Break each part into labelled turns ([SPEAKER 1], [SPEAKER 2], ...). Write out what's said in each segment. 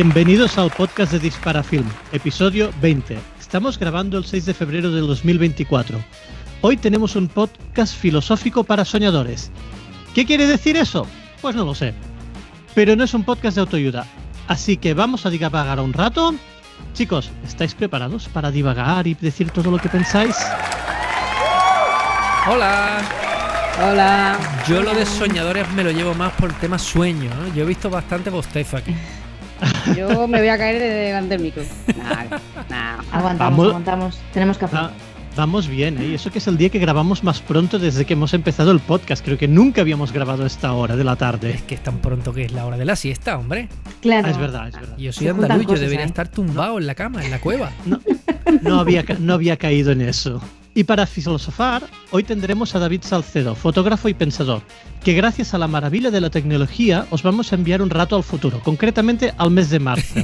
[SPEAKER 1] Bienvenidos al podcast de Disparafilm, episodio 20. Estamos grabando el 6 de febrero del 2024. Hoy tenemos un podcast filosófico para soñadores. ¿Qué quiere decir eso? Pues no lo sé. Pero no es un podcast de autoayuda. Así que vamos a divagar un rato. Chicos, ¿estáis preparados para divagar y decir todo lo que pensáis?
[SPEAKER 2] Hola.
[SPEAKER 3] Hola.
[SPEAKER 2] Yo lo de soñadores me lo llevo más por el tema sueño. ¿no? Yo he visto bastante bostezo aquí.
[SPEAKER 3] Yo me voy a caer delante del micro. Nada, nada.
[SPEAKER 4] Aguantamos,
[SPEAKER 1] Vamos.
[SPEAKER 4] aguantamos. Tenemos café.
[SPEAKER 1] Va- vamos bien, ¿eh? Y eso que es el día que grabamos más pronto desde que hemos empezado el podcast. Creo que nunca habíamos grabado esta hora de la tarde.
[SPEAKER 2] Es que es tan pronto que es la hora de la siesta, hombre.
[SPEAKER 4] claro.
[SPEAKER 1] Ah, es verdad, es verdad.
[SPEAKER 2] Yo soy andaluz, yo debería
[SPEAKER 4] ahí.
[SPEAKER 2] estar tumbado en la cama, en la cueva.
[SPEAKER 1] No había, ca- no había caído en eso. Y para filosofar, hoy tendremos a David Salcedo, fotógrafo y pensador, que gracias a la maravilla de la tecnología os vamos a enviar un rato al futuro, concretamente al mes de marzo.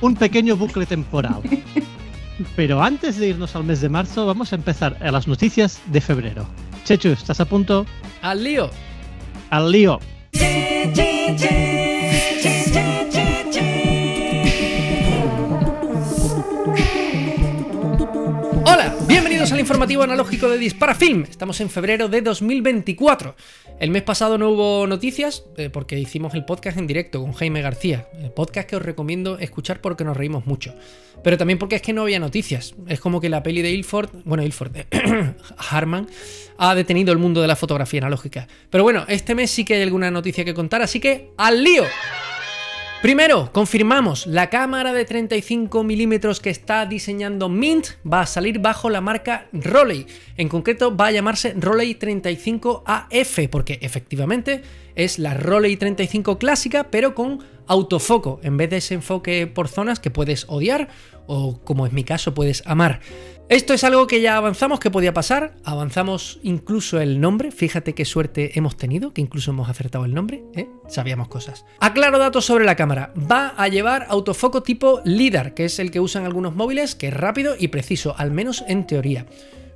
[SPEAKER 1] Un pequeño bucle temporal. Pero antes de irnos al mes de marzo, vamos a empezar a las noticias de febrero. Chechu, ¿estás a punto?
[SPEAKER 2] ¡Al lío!
[SPEAKER 1] Al lío.
[SPEAKER 2] Bienvenidos al informativo analógico de Dispara Film. Estamos en febrero de 2024. El mes pasado no hubo noticias eh, porque hicimos el podcast en directo con Jaime García. El podcast que os recomiendo escuchar porque nos reímos mucho. Pero también porque es que no había noticias. Es como que la peli de Ilford, bueno, Ilford, de Harman, ha detenido el mundo de la fotografía analógica. Pero bueno, este mes sí que hay alguna noticia que contar, así que ¡al lío! Primero, confirmamos, la cámara de 35 milímetros que está diseñando Mint va a salir bajo la marca Rolei. En concreto va a llamarse Rolei 35AF porque efectivamente es la Rolei 35 clásica pero con autofoco en vez de ese enfoque por zonas que puedes odiar o como es mi caso puedes amar. Esto es algo que ya avanzamos que podía pasar, avanzamos incluso el nombre, fíjate qué suerte hemos tenido, que incluso hemos acertado el nombre, ¿eh? sabíamos cosas. Aclaro datos sobre la cámara, va a llevar autofoco tipo LIDAR, que es el que usan algunos móviles, que es rápido y preciso, al menos en teoría.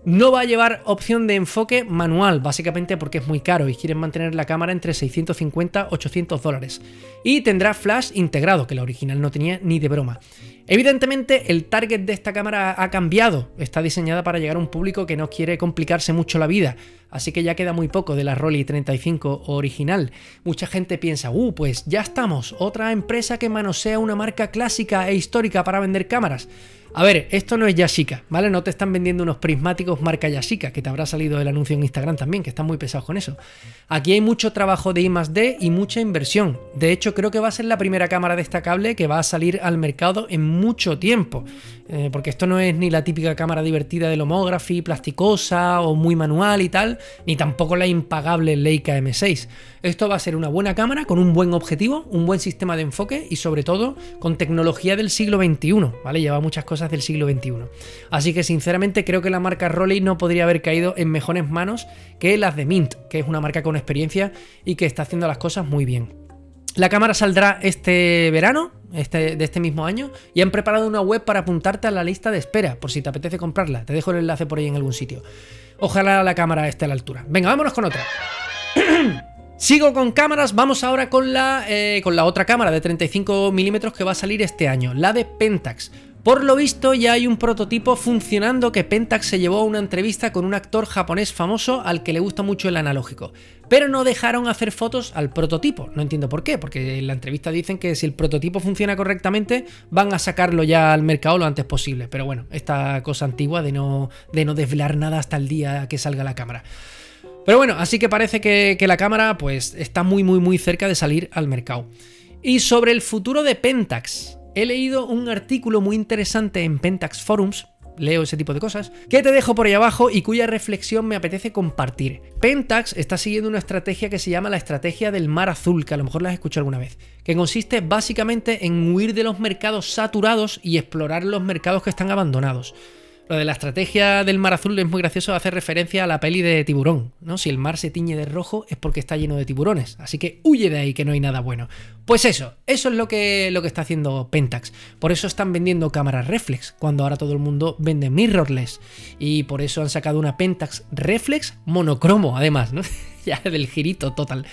[SPEAKER 2] No va a llevar opción de enfoque manual, básicamente porque es muy caro y quieren mantener la cámara entre 650 800 dólares. Y tendrá flash integrado, que la original no tenía ni de broma. Evidentemente el target de esta cámara ha cambiado, está diseñada para llegar a un público que no quiere complicarse mucho la vida, así que ya queda muy poco de la Rolly 35 original. Mucha gente piensa, uh, pues ya estamos, otra empresa que manosea una marca clásica e histórica para vender cámaras. A ver, esto no es Yashica, ¿vale? No te están vendiendo unos prismáticos marca Yashica, que te habrá salido el anuncio en Instagram también, que están muy pesados con eso. Aquí hay mucho trabajo de I +D y mucha inversión. De hecho, creo que va a ser la primera cámara destacable que va a salir al mercado en mucho tiempo. Eh, porque esto no es ni la típica cámara divertida del homography, plasticosa o muy manual y tal, ni tampoco la impagable Leica M6. Esto va a ser una buena cámara con un buen objetivo, un buen sistema de enfoque y sobre todo con tecnología del siglo XXI, ¿vale? Lleva muchas cosas del siglo XXI. Así que sinceramente creo que la marca Rolei no podría haber caído en mejores manos que las de Mint, que es una marca con experiencia y que está haciendo las cosas muy bien. La cámara saldrá este verano, este, de este mismo año, y han preparado una web para apuntarte a la lista de espera, por si te apetece comprarla. Te dejo el enlace por ahí en algún sitio. Ojalá la cámara esté a la altura. Venga, vámonos con otra. Sigo con cámaras, vamos ahora con la, eh, con la otra cámara de 35 milímetros que va a salir este año, la de Pentax. Por lo visto ya hay un prototipo funcionando que Pentax se llevó a una entrevista con un actor japonés famoso al que le gusta mucho el analógico. Pero no dejaron hacer fotos al prototipo. No entiendo por qué, porque en la entrevista dicen que si el prototipo funciona correctamente van a sacarlo ya al mercado lo antes posible. Pero bueno, esta cosa antigua de no, de no desvelar nada hasta el día que salga la cámara. Pero bueno, así que parece que, que la cámara pues está muy muy muy cerca de salir al mercado. Y sobre el futuro de Pentax, he leído un artículo muy interesante en Pentax Forums, leo ese tipo de cosas, que te dejo por ahí abajo y cuya reflexión me apetece compartir. Pentax está siguiendo una estrategia que se llama la estrategia del mar azul, que a lo mejor la has escuchado alguna vez, que consiste básicamente en huir de los mercados saturados y explorar los mercados que están abandonados. Lo de la estrategia del mar azul es muy gracioso, hace referencia a la peli de tiburón, ¿no? Si el mar se tiñe de rojo es porque está lleno de tiburones, así que huye de ahí que no hay nada bueno. Pues eso, eso es lo que, lo que está haciendo Pentax. Por eso están vendiendo cámaras reflex, cuando ahora todo el mundo vende mirrorless. Y por eso han sacado una Pentax reflex monocromo, además, ¿no? ya del girito total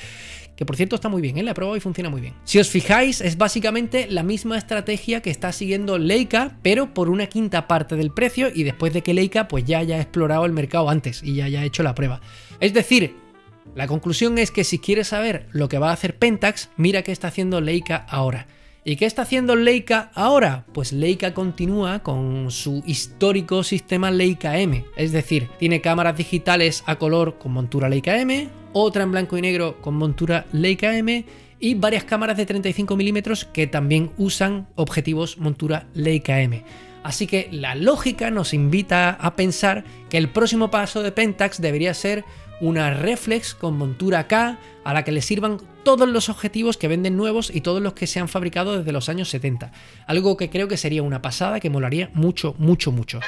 [SPEAKER 2] que por cierto está muy bien, ¿eh? la he probado y funciona muy bien. Si os fijáis, es básicamente la misma estrategia que está siguiendo Leica, pero por una quinta parte del precio y después de que Leica pues ya haya explorado el mercado antes y ya haya hecho la prueba. Es decir, la conclusión es que si quieres saber lo que va a hacer Pentax, mira qué está haciendo Leica ahora. ¿Y qué está haciendo Leica ahora? Pues Leica continúa con su histórico sistema Leica M, es decir, tiene cámaras digitales a color con montura Leica M, otra en blanco y negro con montura Leica M y varias cámaras de 35 milímetros que también usan objetivos montura Leica M. Así que la lógica nos invita a pensar que el próximo paso de Pentax debería ser una reflex con montura K a la que le sirvan todos los objetivos que venden nuevos y todos los que se han fabricado desde los años 70. Algo que creo que sería una pasada que molaría mucho, mucho, mucho.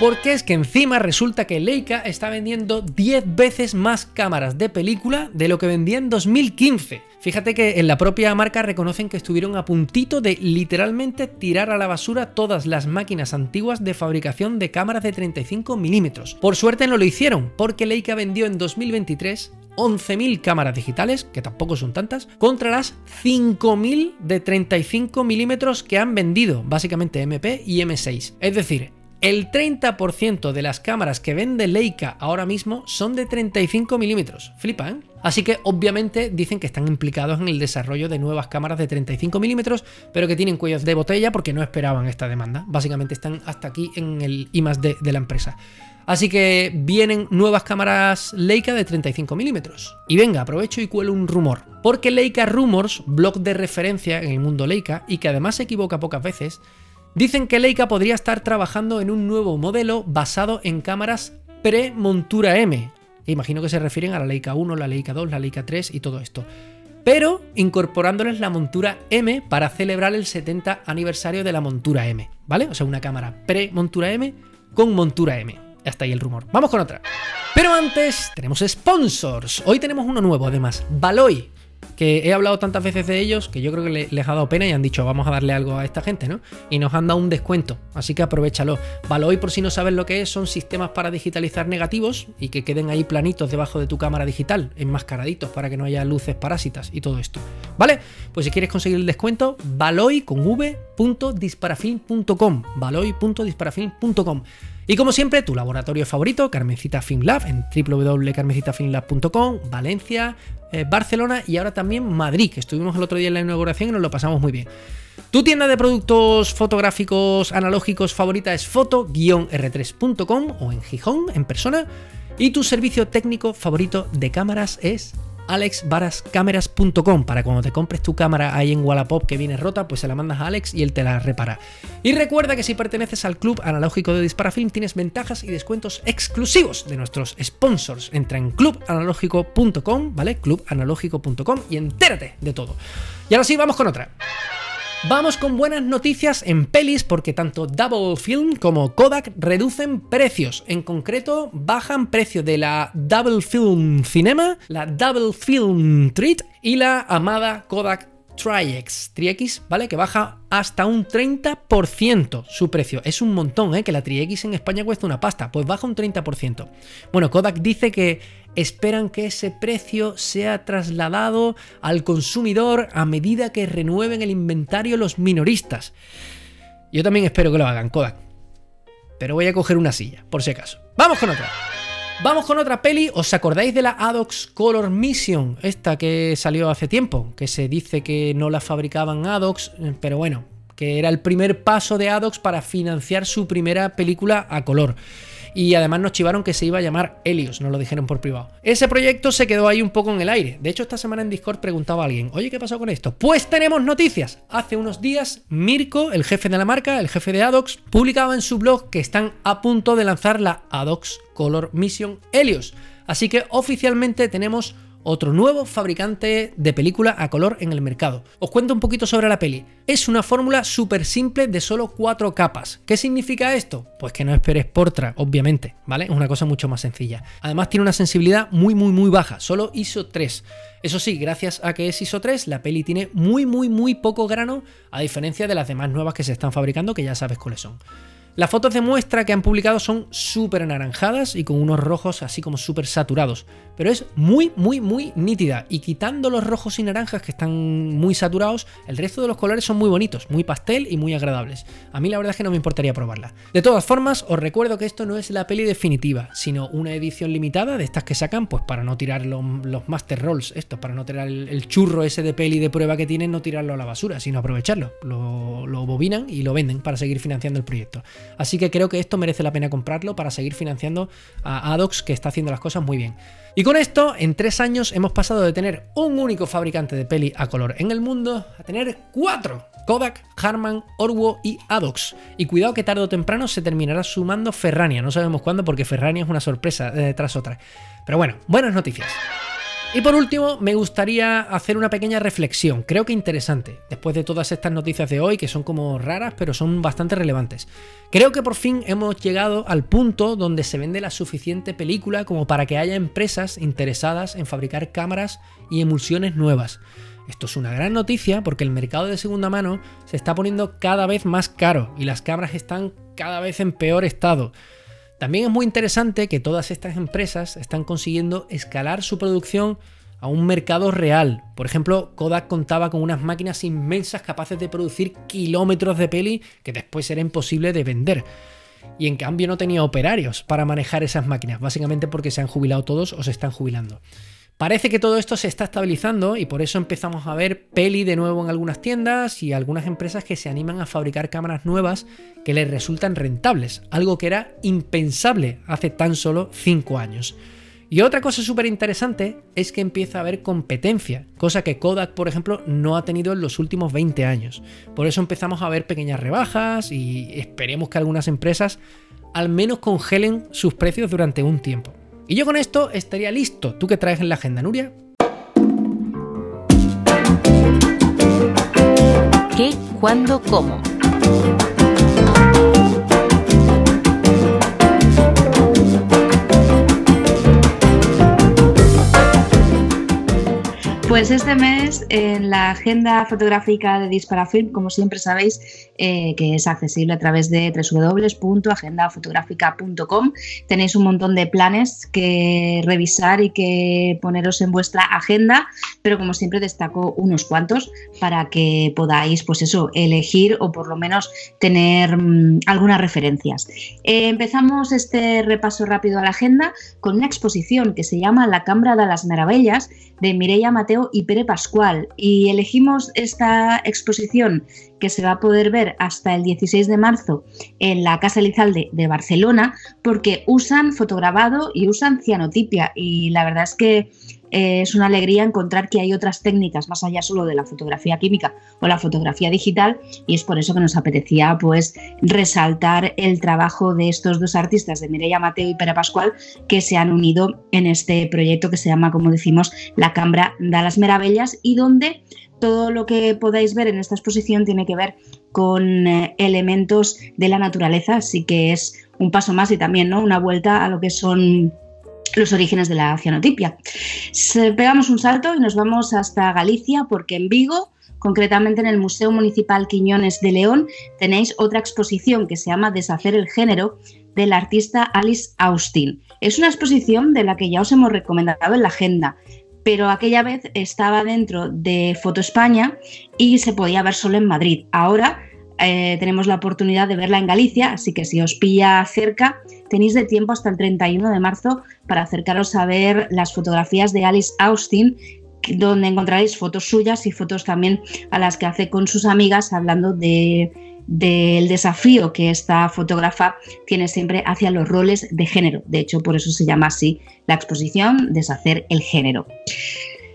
[SPEAKER 2] Porque es que encima resulta que Leica está vendiendo 10 veces más cámaras de película de lo que vendía en 2015. Fíjate que en la propia marca reconocen que estuvieron a puntito de literalmente tirar a la basura todas las máquinas antiguas de fabricación de cámaras de 35 milímetros. Por suerte no lo hicieron, porque Leica vendió en 2023 11.000 cámaras digitales, que tampoco son tantas, contra las 5.000 de 35 milímetros que han vendido, básicamente MP y M6. Es decir, el 30% de las cámaras que vende Leica ahora mismo son de 35 milímetros. Flipan. Así que obviamente dicen que están implicados en el desarrollo de nuevas cámaras de 35 milímetros, pero que tienen cuellos de botella porque no esperaban esta demanda. Básicamente están hasta aquí en el I de la empresa. Así que vienen nuevas cámaras Leica de 35 milímetros. Y venga, aprovecho y cuelo un rumor. Porque Leica Rumors, blog de referencia en el mundo Leica, y que además se equivoca pocas veces, Dicen que Leica podría estar trabajando en un nuevo modelo basado en cámaras pre-montura M. Imagino que se refieren a la Leica 1, la Leica 2, la Leica 3 y todo esto. Pero incorporándoles la montura M para celebrar el 70 aniversario de la montura M, ¿vale? O sea, una cámara pre-montura M con montura M. Hasta ahí el rumor. Vamos con otra. Pero antes tenemos sponsors. Hoy tenemos uno nuevo además, Baloy que he hablado tantas veces de ellos que yo creo que les ha dado pena y han dicho vamos a darle algo a esta gente, ¿no? Y nos han dado un descuento, así que aprovechalo. Valoy, por si no sabes lo que es, son sistemas para digitalizar negativos y que queden ahí planitos debajo de tu cámara digital, enmascaraditos para que no haya luces parásitas y todo esto. ¿Vale? Pues si quieres conseguir el descuento, valoy con v.disparafilm.com, valoy.disparafilm.com. Y como siempre, tu laboratorio favorito, Carmencita Film Lab, en www.carmencitafilmlab.com, Valencia, eh, Barcelona y ahora también Madrid, que estuvimos el otro día en la inauguración y nos lo pasamos muy bien. Tu tienda de productos fotográficos analógicos favorita es foto-r3.com o en Gijón, en persona. Y tu servicio técnico favorito de cámaras es alexbarascameras.com para cuando te compres tu cámara ahí en Wallapop que viene rota, pues se la mandas a Alex y él te la repara. Y recuerda que si perteneces al club analógico de Disparafilm tienes ventajas y descuentos exclusivos de nuestros sponsors. Entra en clubanalógico.com, ¿vale? clubanalógico.com y entérate de todo. Y ahora sí, vamos con otra. Vamos con buenas noticias en pelis porque tanto Double Film como Kodak reducen precios. En concreto, bajan precio de la Double Film Cinema, la Double Film Treat y la amada Kodak Tri-X, Tri-X, ¿vale? Que baja hasta un 30% su precio. Es un montón, ¿eh? Que la Tri-X en España cuesta una pasta, pues baja un 30%. Bueno, Kodak dice que esperan que ese precio sea trasladado al consumidor a medida que renueven el inventario los minoristas. Yo también espero que lo hagan, Kodak. Pero voy a coger una silla, por si acaso. Vamos con otra. Vamos con otra peli. ¿Os acordáis de la Adox Color Mission? Esta que salió hace tiempo, que se dice que no la fabricaban Adox, pero bueno, que era el primer paso de Adox para financiar su primera película a color y además nos chivaron que se iba a llamar Helios, nos lo dijeron por privado. Ese proyecto se quedó ahí un poco en el aire. De hecho, esta semana en Discord preguntaba a alguien, oye, ¿qué pasó con esto? Pues tenemos noticias. Hace unos días, Mirko, el jefe de la marca, el jefe de Adox, publicaba en su blog que están a punto de lanzar la Adox Color Mission Helios. Así que oficialmente tenemos otro nuevo fabricante de película a color en el mercado. Os cuento un poquito sobre la peli. Es una fórmula súper simple de solo cuatro capas. ¿Qué significa esto? Pues que no esperes Portra, obviamente, ¿vale? Es una cosa mucho más sencilla. Además tiene una sensibilidad muy muy muy baja, solo ISO 3. Eso sí, gracias a que es ISO 3, la peli tiene muy muy muy poco grano, a diferencia de las demás nuevas que se están fabricando, que ya sabes cuáles son. Las fotos de muestra que han publicado son súper anaranjadas y con unos rojos así como súper saturados, pero es muy, muy, muy nítida y quitando los rojos y naranjas que están muy saturados, el resto de los colores son muy bonitos, muy pastel y muy agradables. A mí la verdad es que no me importaría probarla. De todas formas, os recuerdo que esto no es la peli definitiva, sino una edición limitada de estas que sacan pues para no tirar los, Master Rolls, esto, para no tirar el, churro ese de peli de prueba que tienen, no tirarlo a la basura, sino aprovecharlo. Lo, lo bobinan y lo venden para seguir financiando el proyecto. Así que creo que esto merece la pena comprarlo para seguir financiando a Adox que está haciendo las cosas muy bien. Y con esto, en tres años hemos pasado de tener un único fabricante de peli a color en el mundo a tener cuatro. Kodak, Harman, Orwo y Adox. Y cuidado que tarde o temprano se terminará sumando Ferrania. No sabemos cuándo porque Ferrania es una sorpresa eh, tras otra. Pero bueno, buenas noticias. Y por último, me gustaría hacer una pequeña reflexión, creo que interesante, después de todas estas noticias de hoy, que son como raras, pero son bastante relevantes. Creo que por fin hemos llegado al punto donde se vende la suficiente película como para que haya empresas interesadas en fabricar cámaras y emulsiones nuevas. Esto es una gran noticia porque el mercado de segunda mano se está poniendo cada vez más caro y las cámaras están cada vez en peor estado. También es muy interesante que todas estas empresas están consiguiendo escalar su producción a un mercado real. Por ejemplo, Kodak contaba con unas máquinas inmensas capaces de producir kilómetros de peli que después era imposible de vender. Y en cambio no tenía operarios para manejar esas máquinas, básicamente porque se han jubilado todos o se están jubilando. Parece que todo esto se está estabilizando y por eso empezamos a ver peli de nuevo en algunas tiendas y algunas empresas que se animan a fabricar cámaras nuevas que les resultan rentables, algo que era impensable hace tan solo 5 años. Y otra cosa súper interesante es que empieza a haber competencia, cosa que Kodak, por ejemplo, no ha tenido en los últimos 20 años. Por eso empezamos a ver pequeñas rebajas y esperemos que algunas empresas al menos congelen sus precios durante un tiempo. Y yo con esto estaría listo. ¿Tú qué traes en la agenda, Nuria?
[SPEAKER 4] ¿Qué, cuándo, cómo?
[SPEAKER 3] Pues este mes en la agenda fotográfica de Disparafilm, como siempre sabéis, eh, que es accesible a través de www.agendafotográfica.com, tenéis un montón de planes que revisar y que poneros en vuestra agenda, pero como siempre destaco unos cuantos para que podáis, pues eso, elegir o por lo menos tener mm, algunas referencias. Eh, empezamos este repaso rápido a la agenda con una exposición que se llama La Cambra de las Maravillas de Mireia Mateo y Pere Pascual. Y elegimos esta exposición que se va a poder ver hasta el 16 de marzo en la Casa Elizalde de Barcelona porque usan fotograbado y usan cianotipia. Y la verdad es que eh, es una alegría encontrar que hay otras técnicas más allá solo de la fotografía química o la fotografía digital y es por eso que nos apetecía pues resaltar el trabajo de estos dos artistas de Mireia Mateo y Pere Pascual que se han unido en este proyecto que se llama como decimos La Cambra de las Meravellas y donde todo lo que podáis ver en esta exposición tiene que ver con eh, elementos de la naturaleza, así que es un paso más y también ¿no? una vuelta a lo que son los orígenes de la cianotipia. Pegamos un salto y nos vamos hasta Galicia porque en Vigo, concretamente en el Museo Municipal Quiñones de León, tenéis otra exposición que se llama Deshacer el género del artista Alice Austin. Es una exposición de la que ya os hemos recomendado en la agenda, pero aquella vez estaba dentro de Foto España y se podía ver solo en Madrid. Ahora eh, tenemos la oportunidad de verla en Galicia, así que si os pilla cerca, tenéis de tiempo hasta el 31 de marzo para acercaros a ver las fotografías de Alice Austin, donde encontraréis fotos suyas y fotos también a las que hace con sus amigas hablando de, del desafío que esta fotógrafa tiene siempre hacia los roles de género. De hecho, por eso se llama así la exposición, Deshacer el género.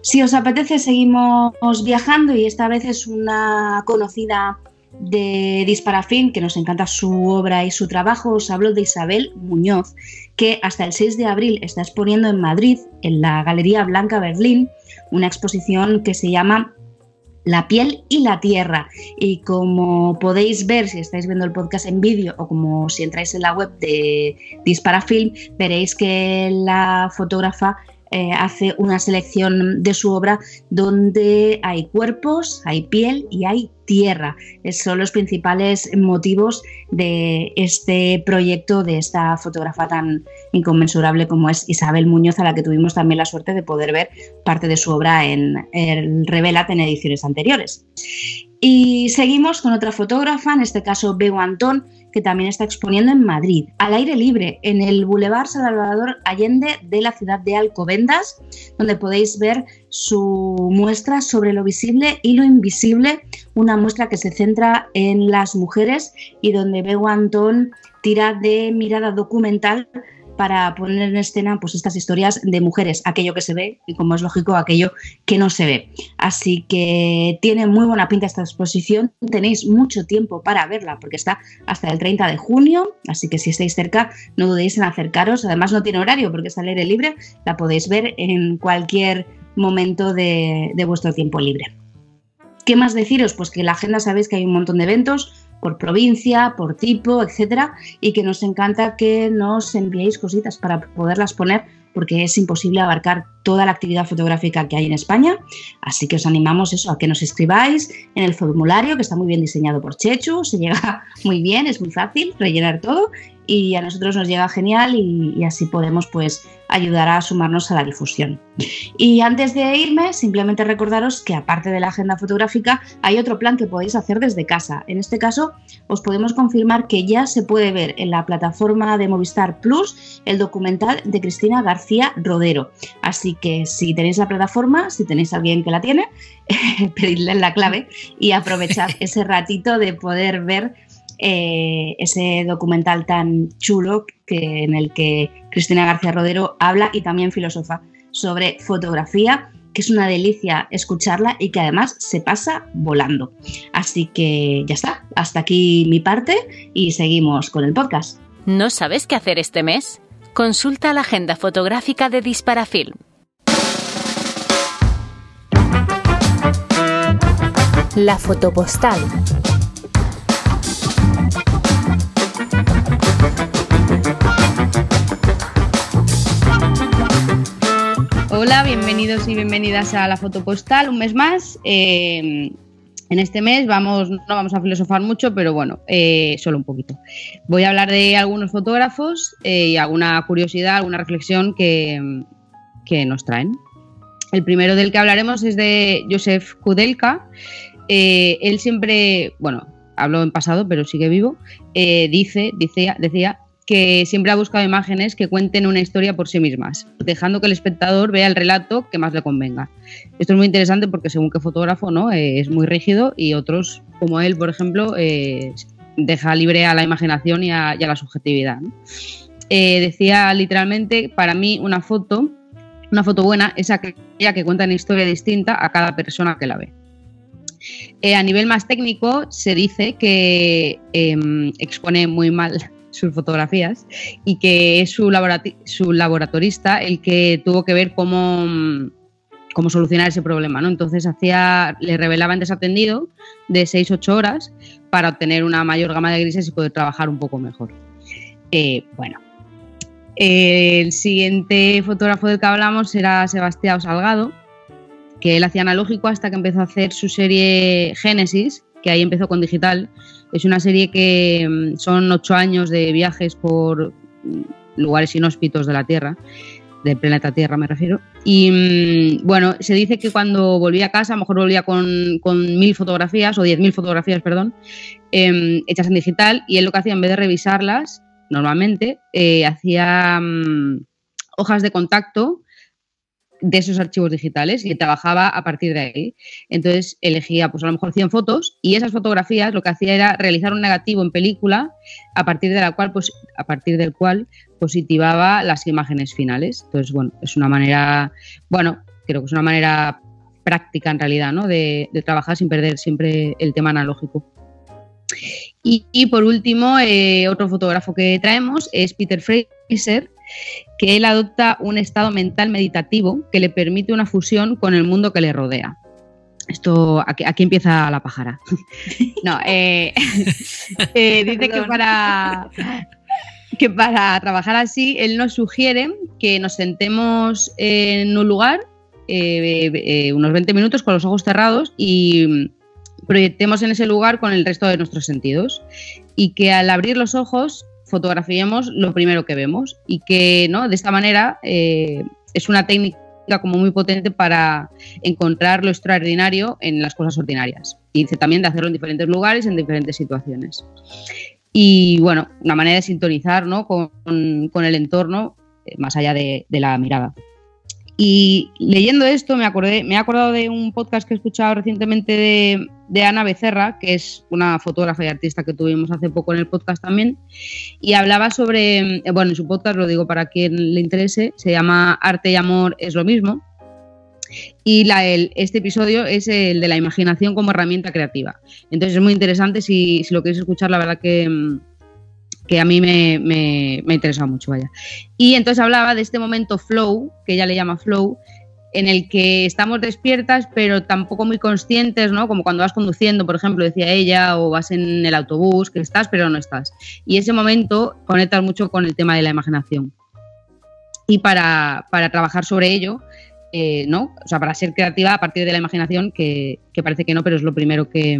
[SPEAKER 3] Si os apetece, seguimos viajando y esta vez es una conocida de Disparafin, que nos encanta su obra y su trabajo, os hablo de Isabel Muñoz, que hasta el 6 de abril está exponiendo en Madrid, en la Galería Blanca Berlín, una exposición que se llama La piel y la tierra. Y como podéis ver si estáis viendo el podcast en vídeo o como si entráis en la web de Disparafilm, veréis que la fotógrafa eh, hace una selección de su obra donde hay cuerpos, hay piel y hay tierra. Esos son los principales motivos de este proyecto, de esta fotógrafa tan inconmensurable como es Isabel Muñoz, a la que tuvimos también la suerte de poder ver parte de su obra en el Revelat en ediciones anteriores. Y seguimos con otra fotógrafa, en este caso Bego Antón, que también está exponiendo en Madrid, al aire libre, en el Boulevard Salvador Allende de la ciudad de Alcobendas, donde podéis ver su muestra sobre lo visible y lo invisible, una muestra que se centra en las mujeres y donde Bego Antón tira de mirada documental para poner en escena pues, estas historias de mujeres, aquello que se ve y como es lógico, aquello que no se ve. Así que tiene muy buena pinta esta exposición, tenéis mucho tiempo para verla porque está hasta el 30 de junio, así que si estáis cerca no dudéis en acercaros, además no tiene horario porque es al aire libre, la podéis ver en cualquier momento de, de vuestro tiempo libre. ¿Qué más deciros? Pues que la agenda sabéis que hay un montón de eventos, por provincia, por tipo, etcétera, y que nos encanta que nos enviéis cositas para poderlas poner porque es imposible abarcar toda la actividad fotográfica que hay en España. Así que os animamos eso, a que nos escribáis en el formulario, que está muy bien diseñado por Chechu, se llega muy bien, es muy fácil rellenar todo y a nosotros nos llega genial y, así podemos pues ayudar a sumarnos a la difusión. Y antes de irme, simplemente recordaros que aparte de la agenda fotográfica hay otro plan que podéis hacer desde casa. En este caso, os podemos confirmar que ya se puede ver en la plataforma de Movistar Plus el documental de Cristina García Rodero. Así que si tenéis la plataforma, si tenéis a alguien que la tiene, pedidle la clave y aprovechad ese ratito de poder ver eh, ese documental tan chulo que, en el que Cristina García Rodero habla y también filosofa sobre fotografía, que es una delicia escucharla y que además se pasa volando. Así que ya está, hasta aquí mi parte y seguimos con el podcast.
[SPEAKER 4] ¿No sabes qué hacer este mes? Consulta la agenda fotográfica de Disparafilm. La fotopostal.
[SPEAKER 5] Hola, bienvenidos y bienvenidas a la foto postal, un mes más. Eh, en este mes vamos, no vamos a filosofar mucho, pero bueno, eh, solo un poquito. Voy a hablar de algunos fotógrafos eh, y alguna curiosidad, alguna reflexión que, que, nos traen. El primero del que hablaremos es de Josef Kudelka. él siempre, bueno, hablo en pasado, pero sigue vivo, dice, decía, decía que siempre ha buscado imágenes que cuenten una historia por sí mismas, dejando que el espectador vea el relato que más le convenga. Esto es muy interesante porque según qué fotógrafo ¿no? Eh, es muy rígido y otros, como él, por ejemplo, eh, deja libre a la imaginación y a, la subjetividad. Eh, decía literalmente, para mí una foto, una foto buena es aquella que cuenta una historia distinta a cada persona que la ve. a nivel más técnico, se dice que em, expone muy mal sus fotografías y que es su, su laboratorista el que tuvo que ver cómo, cómo solucionar ese problema. ¿no? Entonces hacía, le revelaban desatendido de 6-8 horas para obtener una mayor gama de grises y poder trabajar un poco mejor. Eh, bueno, el siguiente fotógrafo del que hablamos era Sebastián Salgado, que él hacía analógico hasta que empezó a hacer su serie Génesis, que ahí empezó con digital es una serie que mm, son ocho años de viajes por mm, lugares inhóspitos de la Tierra, del planeta Tierra me refiero. Y mm, bueno, se dice que cuando volvía a casa, a lo mejor volvía con, mil fotografías o diez mil fotografías, perdón, em, hechas en digital. Y él lo que hacía, en vez de revisarlas, normalmente, eh, hacía hojas de contacto de esos archivos digitales y trabajaba a partir de ahí. Entonces elegía pues a lo mejor 100 fotos y esas fotografías lo que hacía era realizar un negativo en película a partir de la cual pues, a partir del cual positivaba las imágenes finales. Entonces, bueno, es una manera, bueno, creo que es una manera práctica en realidad, ¿no? De, trabajar sin perder siempre el tema analógico. Y, por último, eh, otro fotógrafo que traemos es Peter Fraser, que él adopta un estado mental meditativo que le permite una fusión con el mundo que le rodea. Esto, aquí, empieza la pájara. no, eh, eh, dice que para... que para trabajar así, él nos sugiere que nos sentemos en un lugar eh, eh, unos 20 minutos con los ojos cerrados y proyectemos en ese lugar con el resto de nuestros sentidos. Y que al abrir los ojos fotografiemos lo primero que vemos y que ¿no? de esta manera eh, es una técnica como muy potente para encontrar lo extraordinario en las cosas ordinarias y también de hacerlo en diferentes lugares, en diferentes situaciones. Y bueno, una manera de sintonizar ¿no? con, el entorno eh, más allá de, la mirada. Y leyendo esto me acordé, me he acordado de un podcast que he escuchado recientemente de, de, Ana Becerra, que es una fotógrafa y artista que tuvimos hace poco en el podcast también, y hablaba sobre, eh, bueno, en su podcast lo digo para quien le interese, se llama Arte y Amor es lo mismo, y la, el, este episodio es el de la imaginación como herramienta creativa. Entonces es muy interesante si, si lo queréis escuchar, la verdad que mm, que a mí me, me, me mucho, vaya. Y entonces hablaba de este momento flow, que ella le llama flow, en el que estamos despiertas, pero tampoco muy conscientes, ¿no? Como cuando vas conduciendo, por ejemplo, decía ella, o vas en el autobús, que estás, pero no estás. Y ese momento conectas mucho con el tema de la imaginación. Y para, para trabajar sobre ello, eh, ¿no? O sea, para ser creativa a partir de la imaginación, que, que parece que no, pero es lo primero que,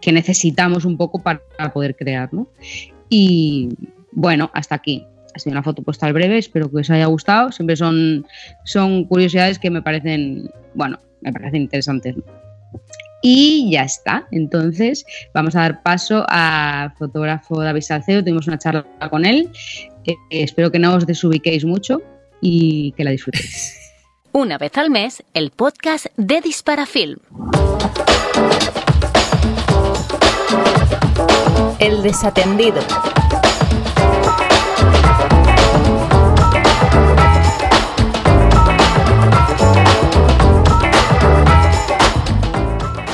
[SPEAKER 5] que necesitamos un poco para, poder crear, ¿no? Y bueno, hasta aquí. Ha sido una foto postal breve, espero que os haya gustado. Siempre son, son curiosidades que me parecen, bueno, me parecen interesantes. Y ya está. Entonces, vamos a dar paso a fotógrafo David Salcedo. Tuvimos una charla con él. Eh, espero que no os desubiquéis mucho y que la disfrutéis.
[SPEAKER 4] Una vez al mes, el podcast de Disparafilm. El desatendido.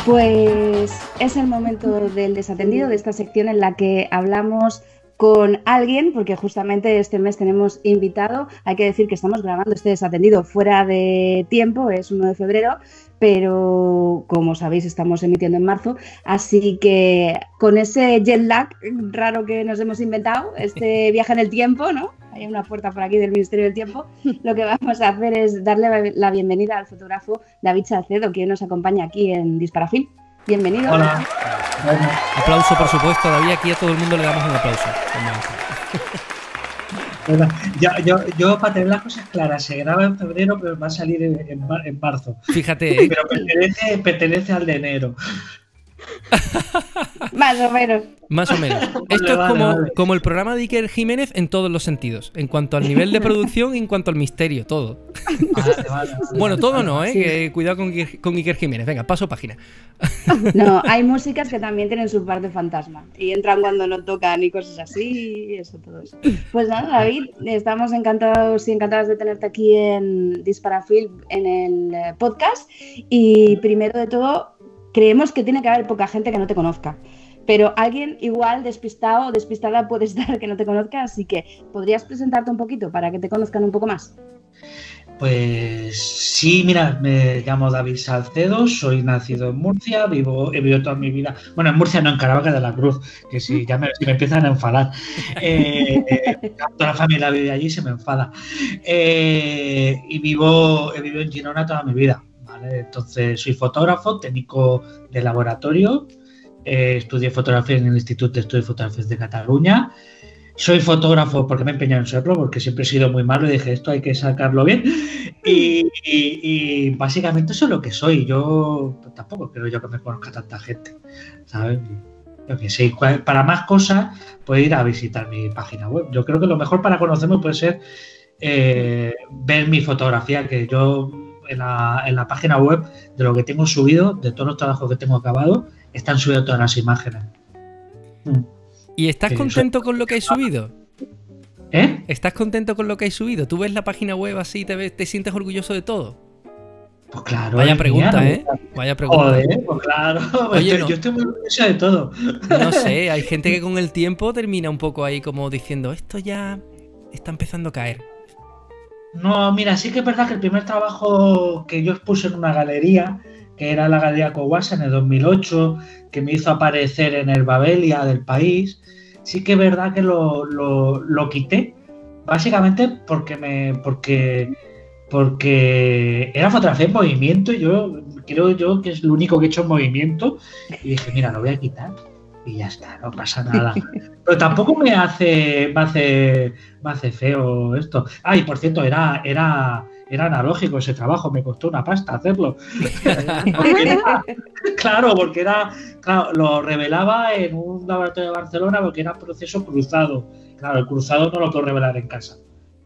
[SPEAKER 3] Pues es el momento del desatendido, de esta sección en la que hablamos con alguien, porque justamente este mes tenemos invitado. Hay que decir que estamos grabando este desatendido fuera de tiempo, es 1 de febrero, pero como sabéis estamos emitiendo en marzo, así que con ese jet lag raro que nos hemos inventado, este viaje en el tiempo, ¿no? Hay una puerta por aquí del Ministerio del Tiempo. Lo que vamos a hacer es darle la bienvenida al fotógrafo David Salcedo, que nos acompaña aquí en Disparafil. Bienvenido.
[SPEAKER 6] Hola.
[SPEAKER 2] Aplauso, por supuesto, David. Aquí a todo el mundo le damos un aplauso.
[SPEAKER 6] Yo, yo, yo, para tener las cosas claras, se graba en febrero, pero va a salir en, en, marzo.
[SPEAKER 2] Fíjate. ¿eh?
[SPEAKER 6] Pero pertenece, pertenece al de enero.
[SPEAKER 3] Más o menos.
[SPEAKER 2] Más o menos. Esto es como, como el programa de Iker Jiménez en todos los sentidos. En cuanto al nivel de producción y en cuanto al misterio, todo. bueno, todo no, ¿eh? cuidado con, con, Iker Jiménez. Venga, paso página.
[SPEAKER 3] no, hay músicas que también tienen su parte fantasma. Y entran cuando no tocan y cosas así. Eso, todo eso. Pues nada, David, estamos encantados y encantadas de tenerte aquí en Disparafilm en el eh, podcast. Y primero de todo, creemos que tiene que haber poca gente que no te conozca. Pero alguien igual despistado o despistada puede estar que no te conozca, así que ¿podrías presentarte un poquito para que te conozcan un poco más?
[SPEAKER 6] Pues sí, mira, me llamo David Salcedo, soy nacido en Murcia, vivo, he vivido toda mi vida, bueno, en Murcia no, en Caravaca de la Cruz, que si ya me, empiezan a enfadar. Eh, toda la familia vive allí se me enfada. Eh, y vivo, he vivido en Girona toda mi vida. Entonces, soy fotógrafo, técnico de laboratorio, eh, estudié fotografía en el Instituto de Estudios Fotografías de Cataluña. Soy fotógrafo porque me he empeñado en serlo, porque siempre he sido muy malo y dije, esto hay que sacarlo bien. Y, básicamente eso es lo que soy. Yo tampoco creo yo que me conozca tanta gente, ¿sabes? para más cosas puede ir a visitar mi página web. Yo creo que lo mejor para conocerme puede ser eh, ver mi fotografía, que yo en la, página web de lo que tengo subido, de todos los trabajos que tengo acabado, están subidas todas las imágenes.
[SPEAKER 2] Mm. ¿Y estás contento con lo que hay subido?
[SPEAKER 6] ¿Eh?
[SPEAKER 2] ¿Estás contento con lo que hay subido? ¿Tú ves la página web así y te, te sientes orgulloso de todo?
[SPEAKER 6] Pues claro.
[SPEAKER 2] Vaya pregunta, ¿eh? Vaya pregunta.
[SPEAKER 6] pues claro. Yo estoy muy orgulloso de todo.
[SPEAKER 2] No sé, hay gente que con el tiempo termina un poco ahí como diciendo, esto ya está empezando a caer.
[SPEAKER 6] No, mira, sí que es verdad que el primer trabajo que yo expuse en una galería, que era la Galería Cowasa en el 2008, que me hizo aparecer en el Babelia del país, sí que es verdad que lo, lo, lo quité, básicamente porque me porque porque era fotografía en movimiento y yo creo yo que es lo único que he hecho en movimiento y dije, mira, lo voy a quitar y ya está, no pasa nada. Pero tampoco me hace, me hace, me hace feo esto. Ay, por cierto, era, era, era analógico ese trabajo, me costó una pasta hacerlo. Porque era- claro, porque era, claro, lo revelaba en un laboratorio de Barcelona porque era proceso cruzado. Claro, el cruzado no lo puedo revelar en casa.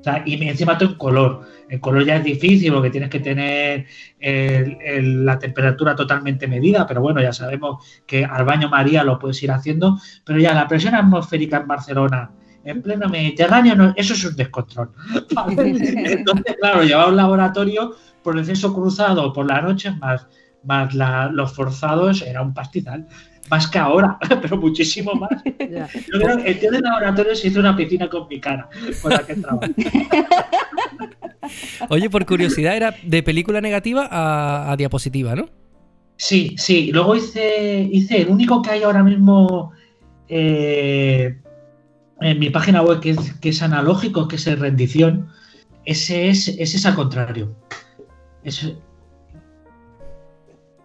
[SPEAKER 6] O sea, y encima todo en color. En color ya es difícil porque tienes que tener el- el- la temperatura totalmente medida, pero bueno, ya sabemos que al baño María lo puedes ir haciendo, pero ya la presión atmosférica en Barcelona, en pleno Mediterráneo, no, eso es un descontrol. Entonces, claro, llevar un laboratorio por el censo cruzado por la noche más, más la- los forzados era un pastizal. Más que ahora, pero muchísimo más. Yo creo que el tío del laboratorio se hizo una piscina con mi cara con la que trabajo.
[SPEAKER 2] Oye, por curiosidad, era de película negativa a, a diapositiva, ¿no?
[SPEAKER 6] Sí, sí. Luego hice, hice el único que hay ahora mismo eh, en mi página web que es, que es analógico, que es el rendición. Ese es, ese es al contrario. Es,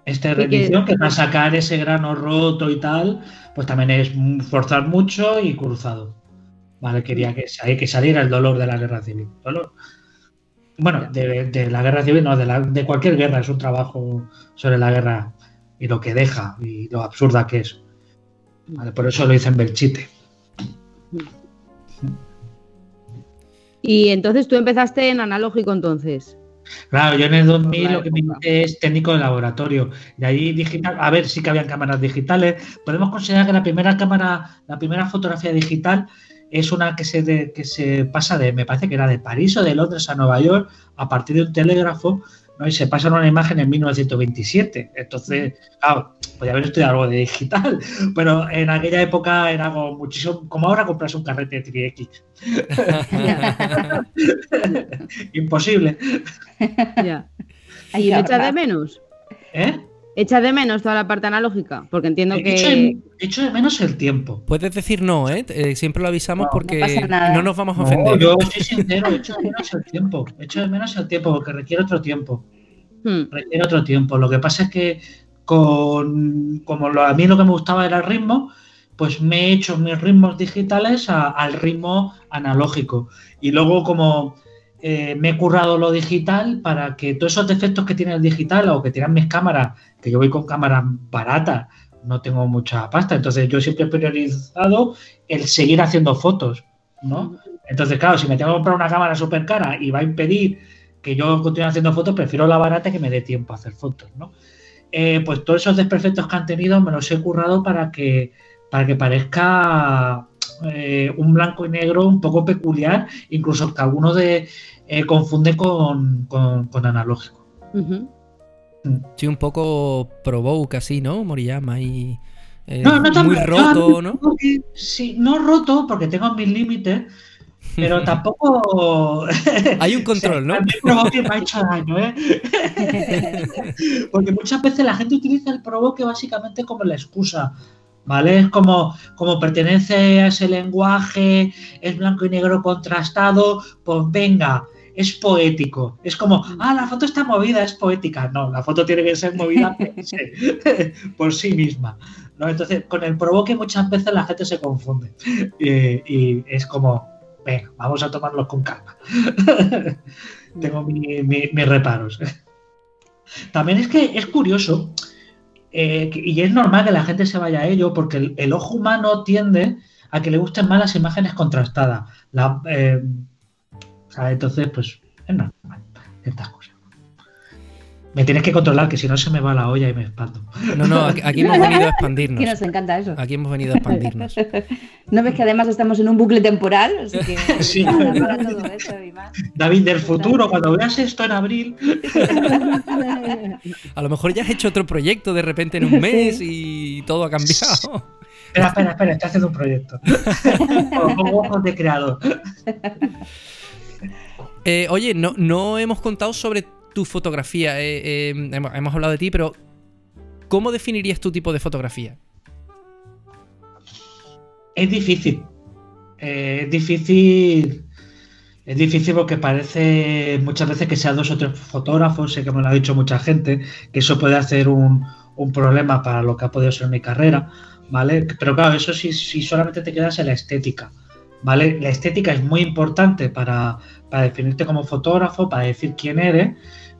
[SPEAKER 6] este
[SPEAKER 5] que-
[SPEAKER 6] rendición, que para sacar ese grano roto y tal, pues también es forzar mucho y cruzado. Vale, quería que, que saliera el dolor de la guerra civil. Dolor. Bueno, de, de la guerra civil, no, de, la- de cualquier guerra, es un trabajo sobre la guerra y lo que deja y lo absurda que es. Vale, por eso lo hice en Belchite.
[SPEAKER 5] Y entonces tú empezaste en analógico entonces.
[SPEAKER 6] Claro, yo en el 2000
[SPEAKER 5] Por la
[SPEAKER 6] lo que me hice es técnico de laboratorio. De ahí digital, a ver, sí que habían cámaras digitales. Podemos considerar que la primera cámara, la primera fotografía digital es una que se, de- que se pasa de, me parece que era de París o de Londres a Nueva York a partir de un telégrafo, ¿no? Y se pasa una imagen en 1927. Entonces, claro, podía haber estudiado algo de digital, pero en aquella época era como muchísimo, como ahora compras un carrete de 3X. Imposible.
[SPEAKER 5] Ya.
[SPEAKER 3] Hay
[SPEAKER 5] ¿Y lo echas de menos?
[SPEAKER 6] ¿Eh?
[SPEAKER 5] ¿Echas de menos toda la parte analógica? Porque entiendo
[SPEAKER 6] Echo
[SPEAKER 5] que.
[SPEAKER 6] de, echo de menos el tiempo.
[SPEAKER 2] Puedes decir no, ¿eh? Eh, siempre lo avisamos
[SPEAKER 6] No, no
[SPEAKER 2] porque no nos vamos a
[SPEAKER 6] No,
[SPEAKER 2] ofender.
[SPEAKER 6] yo soy sincero, echo de menos el tiempo. Echo de menos el tiempo porque requiere otro tiempo.
[SPEAKER 5] Hmm,
[SPEAKER 6] Requiere otro tiempo. Lo que pasa es que con como lo- a mí lo que me gustaba era el ritmo, pues me he hecho mis ritmos digitales a- al ritmo analógico. Y luego como eh, me he currado lo digital para que todos esos defectos que tiene el digital o que tienen mis cámaras, que yo voy con cámaras baratas, no tengo mucha pasta, entonces yo siempre he priorizado el seguir haciendo fotos, ¿no? Entonces, claro, si me tengo que comprar una cámara súper cara y va a impedir que yo continúe haciendo fotos, prefiero la barata que me dé tiempo a hacer fotos, ¿no? Eh, pues todos esos desperfectos que han tenido me los he currado para que, para que parezca eh, un blanco y negro un poco peculiar, incluso que algunos de, eh, confunde con, con- con analógico.
[SPEAKER 2] Sí, un poco provoke así, ¿no? Moriyama y. eh,
[SPEAKER 6] No, no
[SPEAKER 2] muy roto, ¿no?
[SPEAKER 6] que- Sí, no roto porque tengo mis límites, pero tampoco.
[SPEAKER 2] Hay un control, ¿no?
[SPEAKER 6] A mí provoque me ha hecho daño, ¿eh? Porque muchas veces la gente utiliza el provoque básicamente como la excusa, ¿vale? Es como, como pertenece a ese lenguaje, es blanco y negro contrastado, pues venga, es poético. Es como, ah, la foto está movida, es poética. No, la foto tiene que ser movida por sí misma. ¿no? Entonces, con el provoque muchas veces la gente se confunde. Y, y es como, venga, vamos a tomarlos con calma. Tengo mi- mi- mis reparos. También es que es curioso, eh, y es normal que la gente se vaya a ello, porque el, ojo humano tiende a que le gusten más las imágenes contrastadas. Eh, entonces, pues, es normal, ciertas cosas. Me tienes que controlar, que si no se me va la olla y me expando.
[SPEAKER 2] No, no, aquí, aquí hemos venido a
[SPEAKER 3] Que
[SPEAKER 2] expandirnos.
[SPEAKER 3] nos encanta eso.
[SPEAKER 2] Aquí hemos venido a expandirnos.
[SPEAKER 3] ¿No ves que además estamos en un bucle temporal? Así que
[SPEAKER 6] Sí.
[SPEAKER 3] nada, para todo eso y más.
[SPEAKER 6] David, del futuro, cuando veas esto en abril,
[SPEAKER 2] A lo mejor ya has hecho otro proyecto de repente en un mes y todo ha cambiado.
[SPEAKER 6] Espera, espera, espera, estoy haciendo un proyecto. Pongo ojos de creador.
[SPEAKER 2] Eh, oye, no, no hemos contado sobre tu fotografía. eh, eh, hemos, hablado de ti, pero ¿cómo definirías tu tipo de fotografía?
[SPEAKER 6] Es difícil. Eh, es difícil. Es difícil porque parece muchas veces que sean dos o tres fotógrafos, sé que me lo ha dicho mucha gente, que eso puede hacer un, un problema para lo que ha podido ser mi carrera, ¿vale? Pero claro, eso sí, si solamente te quedas en la estética, ¿vale? La estética es muy importante para, para definirte como fotógrafo, para decir quién eres,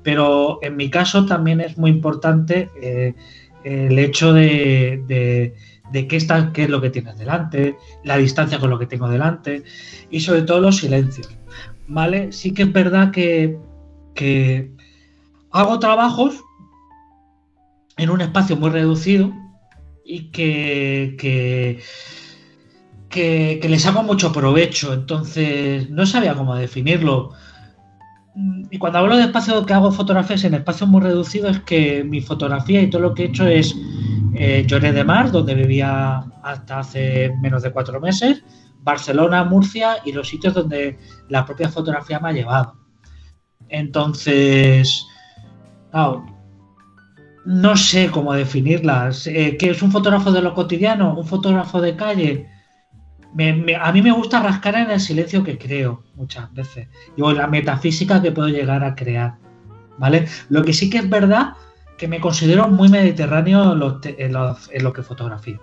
[SPEAKER 6] pero en mi caso también es muy importante eh, el hecho de, de, qué, está, qué es lo que tienes delante, la distancia con lo que tengo delante y sobre todo los silencios. ¿Vale? Sí que es verdad que, que hago trabajos en un espacio muy reducido y que, que, que, que, les hago mucho provecho. Entonces, no sabía cómo definirlo. Y cuando hablo de espacio que hago fotografías en espacios muy reducidos, es que mi fotografía y todo lo que he hecho es eh, Lloré de Mar, donde vivía hasta hace menos de cuatro meses, Barcelona, Murcia y los sitios donde la propia fotografía me ha llevado. Entonces, no sé cómo definirlas. Eh, ¿Qué es un fotógrafo de lo cotidiano? ¿Un fotógrafo de calle? Me, me, a mí me gusta rascar en el silencio que creo muchas veces. Y la metafísica que puedo llegar a crear. ¿Vale? Lo que sí que es verdad que me considero muy mediterráneo en lo, en lo, en lo que fotografío.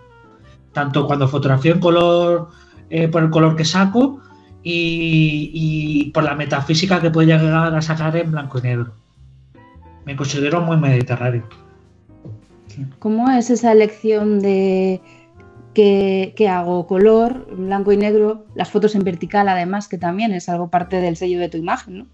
[SPEAKER 6] Tanto cuando fotografío en color, eh, por el color que saco, y, y, por la metafísica que puedo llegar a sacar en blanco y negro. Me considero muy mediterráneo.
[SPEAKER 3] ¿Cómo es esa elección de qué, hago? ¿Color, blanco y negro? Las fotos en vertical, además, que también es algo parte del sello de tu imagen, ¿no?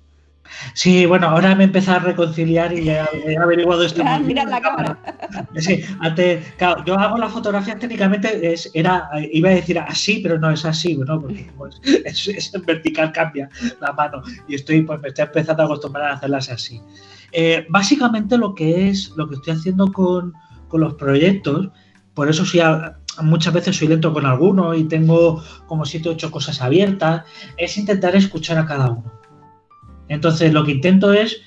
[SPEAKER 6] Sí, bueno, ahora me he empezado a reconciliar y he averiguado esto.
[SPEAKER 3] Ah, mira la cámara.
[SPEAKER 6] Sí, antes, claro, yo hago las fotografías técnicamente, es, era, iba a decir así, pero no es así, ¿no? Porque pues, es, es, en vertical cambia la mano y estoy, pues me estoy empezando a acostumbrar a hacerlas así. Eh, básicamente lo que es, lo que estoy haciendo con, con los proyectos, por eso sí, muchas veces soy lento con alguno y tengo como siete ocho cosas abiertas, es intentar escuchar a cada uno. Entonces lo que intento es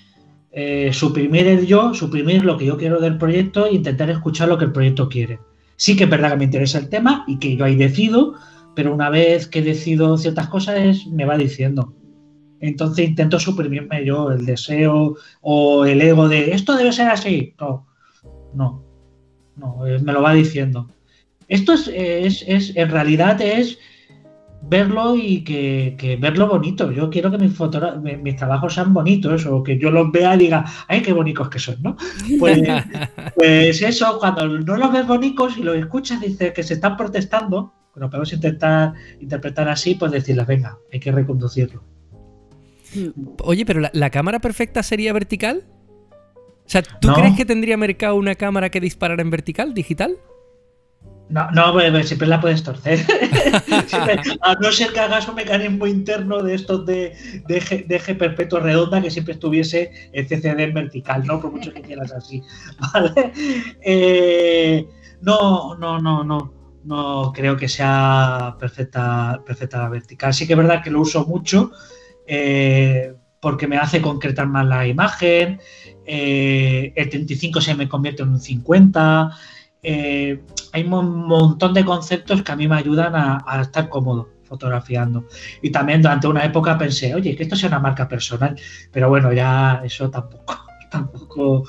[SPEAKER 6] eh, suprimir el yo, suprimir lo que yo quiero del proyecto e intentar escuchar lo que el proyecto quiere. Sí que es verdad que me interesa el tema y que yo ahí decido, pero una vez que decido ciertas cosas me va diciendo. Entonces intento suprimirme yo el deseo o el ego de esto debe ser así. No, no, no, me lo va diciendo. Esto es, es, es en realidad es verlo y que, que, verlo bonito. Yo quiero que mis, mis trabajos sean bonitos o que yo los vea y diga, ay, qué bonitos que son, ¿no? Pues, pues eso, cuando no los ves bonitos y los escuchas, dice que se están protestando, lo podemos intentar interpretar así, pues decirles, venga, hay que reconducirlo.
[SPEAKER 2] Oye, pero la, la cámara perfecta sería vertical? O sea, ¿tú no. crees que tendría mercado una cámara que disparara en vertical, digital?
[SPEAKER 6] No, no, siempre la puedes torcer. a no ser que hagas un mecanismo interno de estos de, de, eje, de eje perpetuo redonda que siempre estuviese el CCD en vertical, ¿no? Por mucho que quieras así. ¿Vale? Eh, no, no, no, no. No creo que sea perfecta, perfecta la vertical. Sí que es verdad que lo uso mucho eh, porque me hace concretar más la imagen. Eh, el 35 se me convierte en un 50. Eh, hay un montón de conceptos que a mí me ayudan a, a, estar cómodo fotografiando. Y también durante una época pensé, oye, que esto sea una marca personal, pero bueno, ya eso tampoco, tampoco,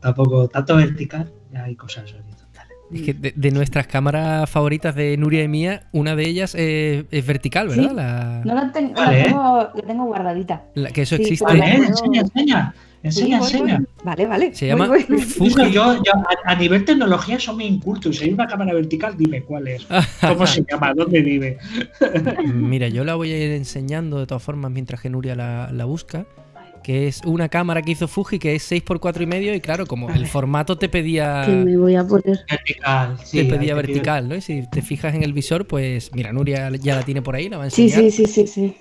[SPEAKER 6] tampoco, tanto vertical, ya hay cosas horizontales.
[SPEAKER 2] Es que de, de, nuestras cámaras favoritas de Nuria y mía, una de ellas es, es vertical, ¿verdad?
[SPEAKER 3] ¿Sí?
[SPEAKER 2] La...
[SPEAKER 3] No la, ten vale. la, tengo, la tengo guardadita.
[SPEAKER 2] La, que eso
[SPEAKER 3] Sí,
[SPEAKER 2] existe.
[SPEAKER 6] Vale, enseña, enseña. Enseña,
[SPEAKER 3] voy,
[SPEAKER 6] enseña.
[SPEAKER 3] voy. Vale, vale.
[SPEAKER 2] Se llama
[SPEAKER 3] Voy, voy.
[SPEAKER 2] Fuji.
[SPEAKER 6] Yo, yo, a, a nivel tecnología soy muy inculto. Si hay una cámara vertical, dime cuál es. ¿Cómo se llama? ¿Dónde vive?
[SPEAKER 2] Mira, yo la voy a ir enseñando de todas formas mientras que Nuria la, la busca. Que es una cámara que hizo Fuji que es 6x4 y medio. Y claro, como el formato te pedía.
[SPEAKER 3] Que me voy a poner.
[SPEAKER 6] Vertical, sí.
[SPEAKER 2] te pedía
[SPEAKER 6] te
[SPEAKER 2] vertical, ¿no? Y si te fijas en el visor, pues mira, Nuria ya la tiene por ahí, la va a
[SPEAKER 3] Sí,
[SPEAKER 2] enseñar.
[SPEAKER 3] sí, sí, sí, sí.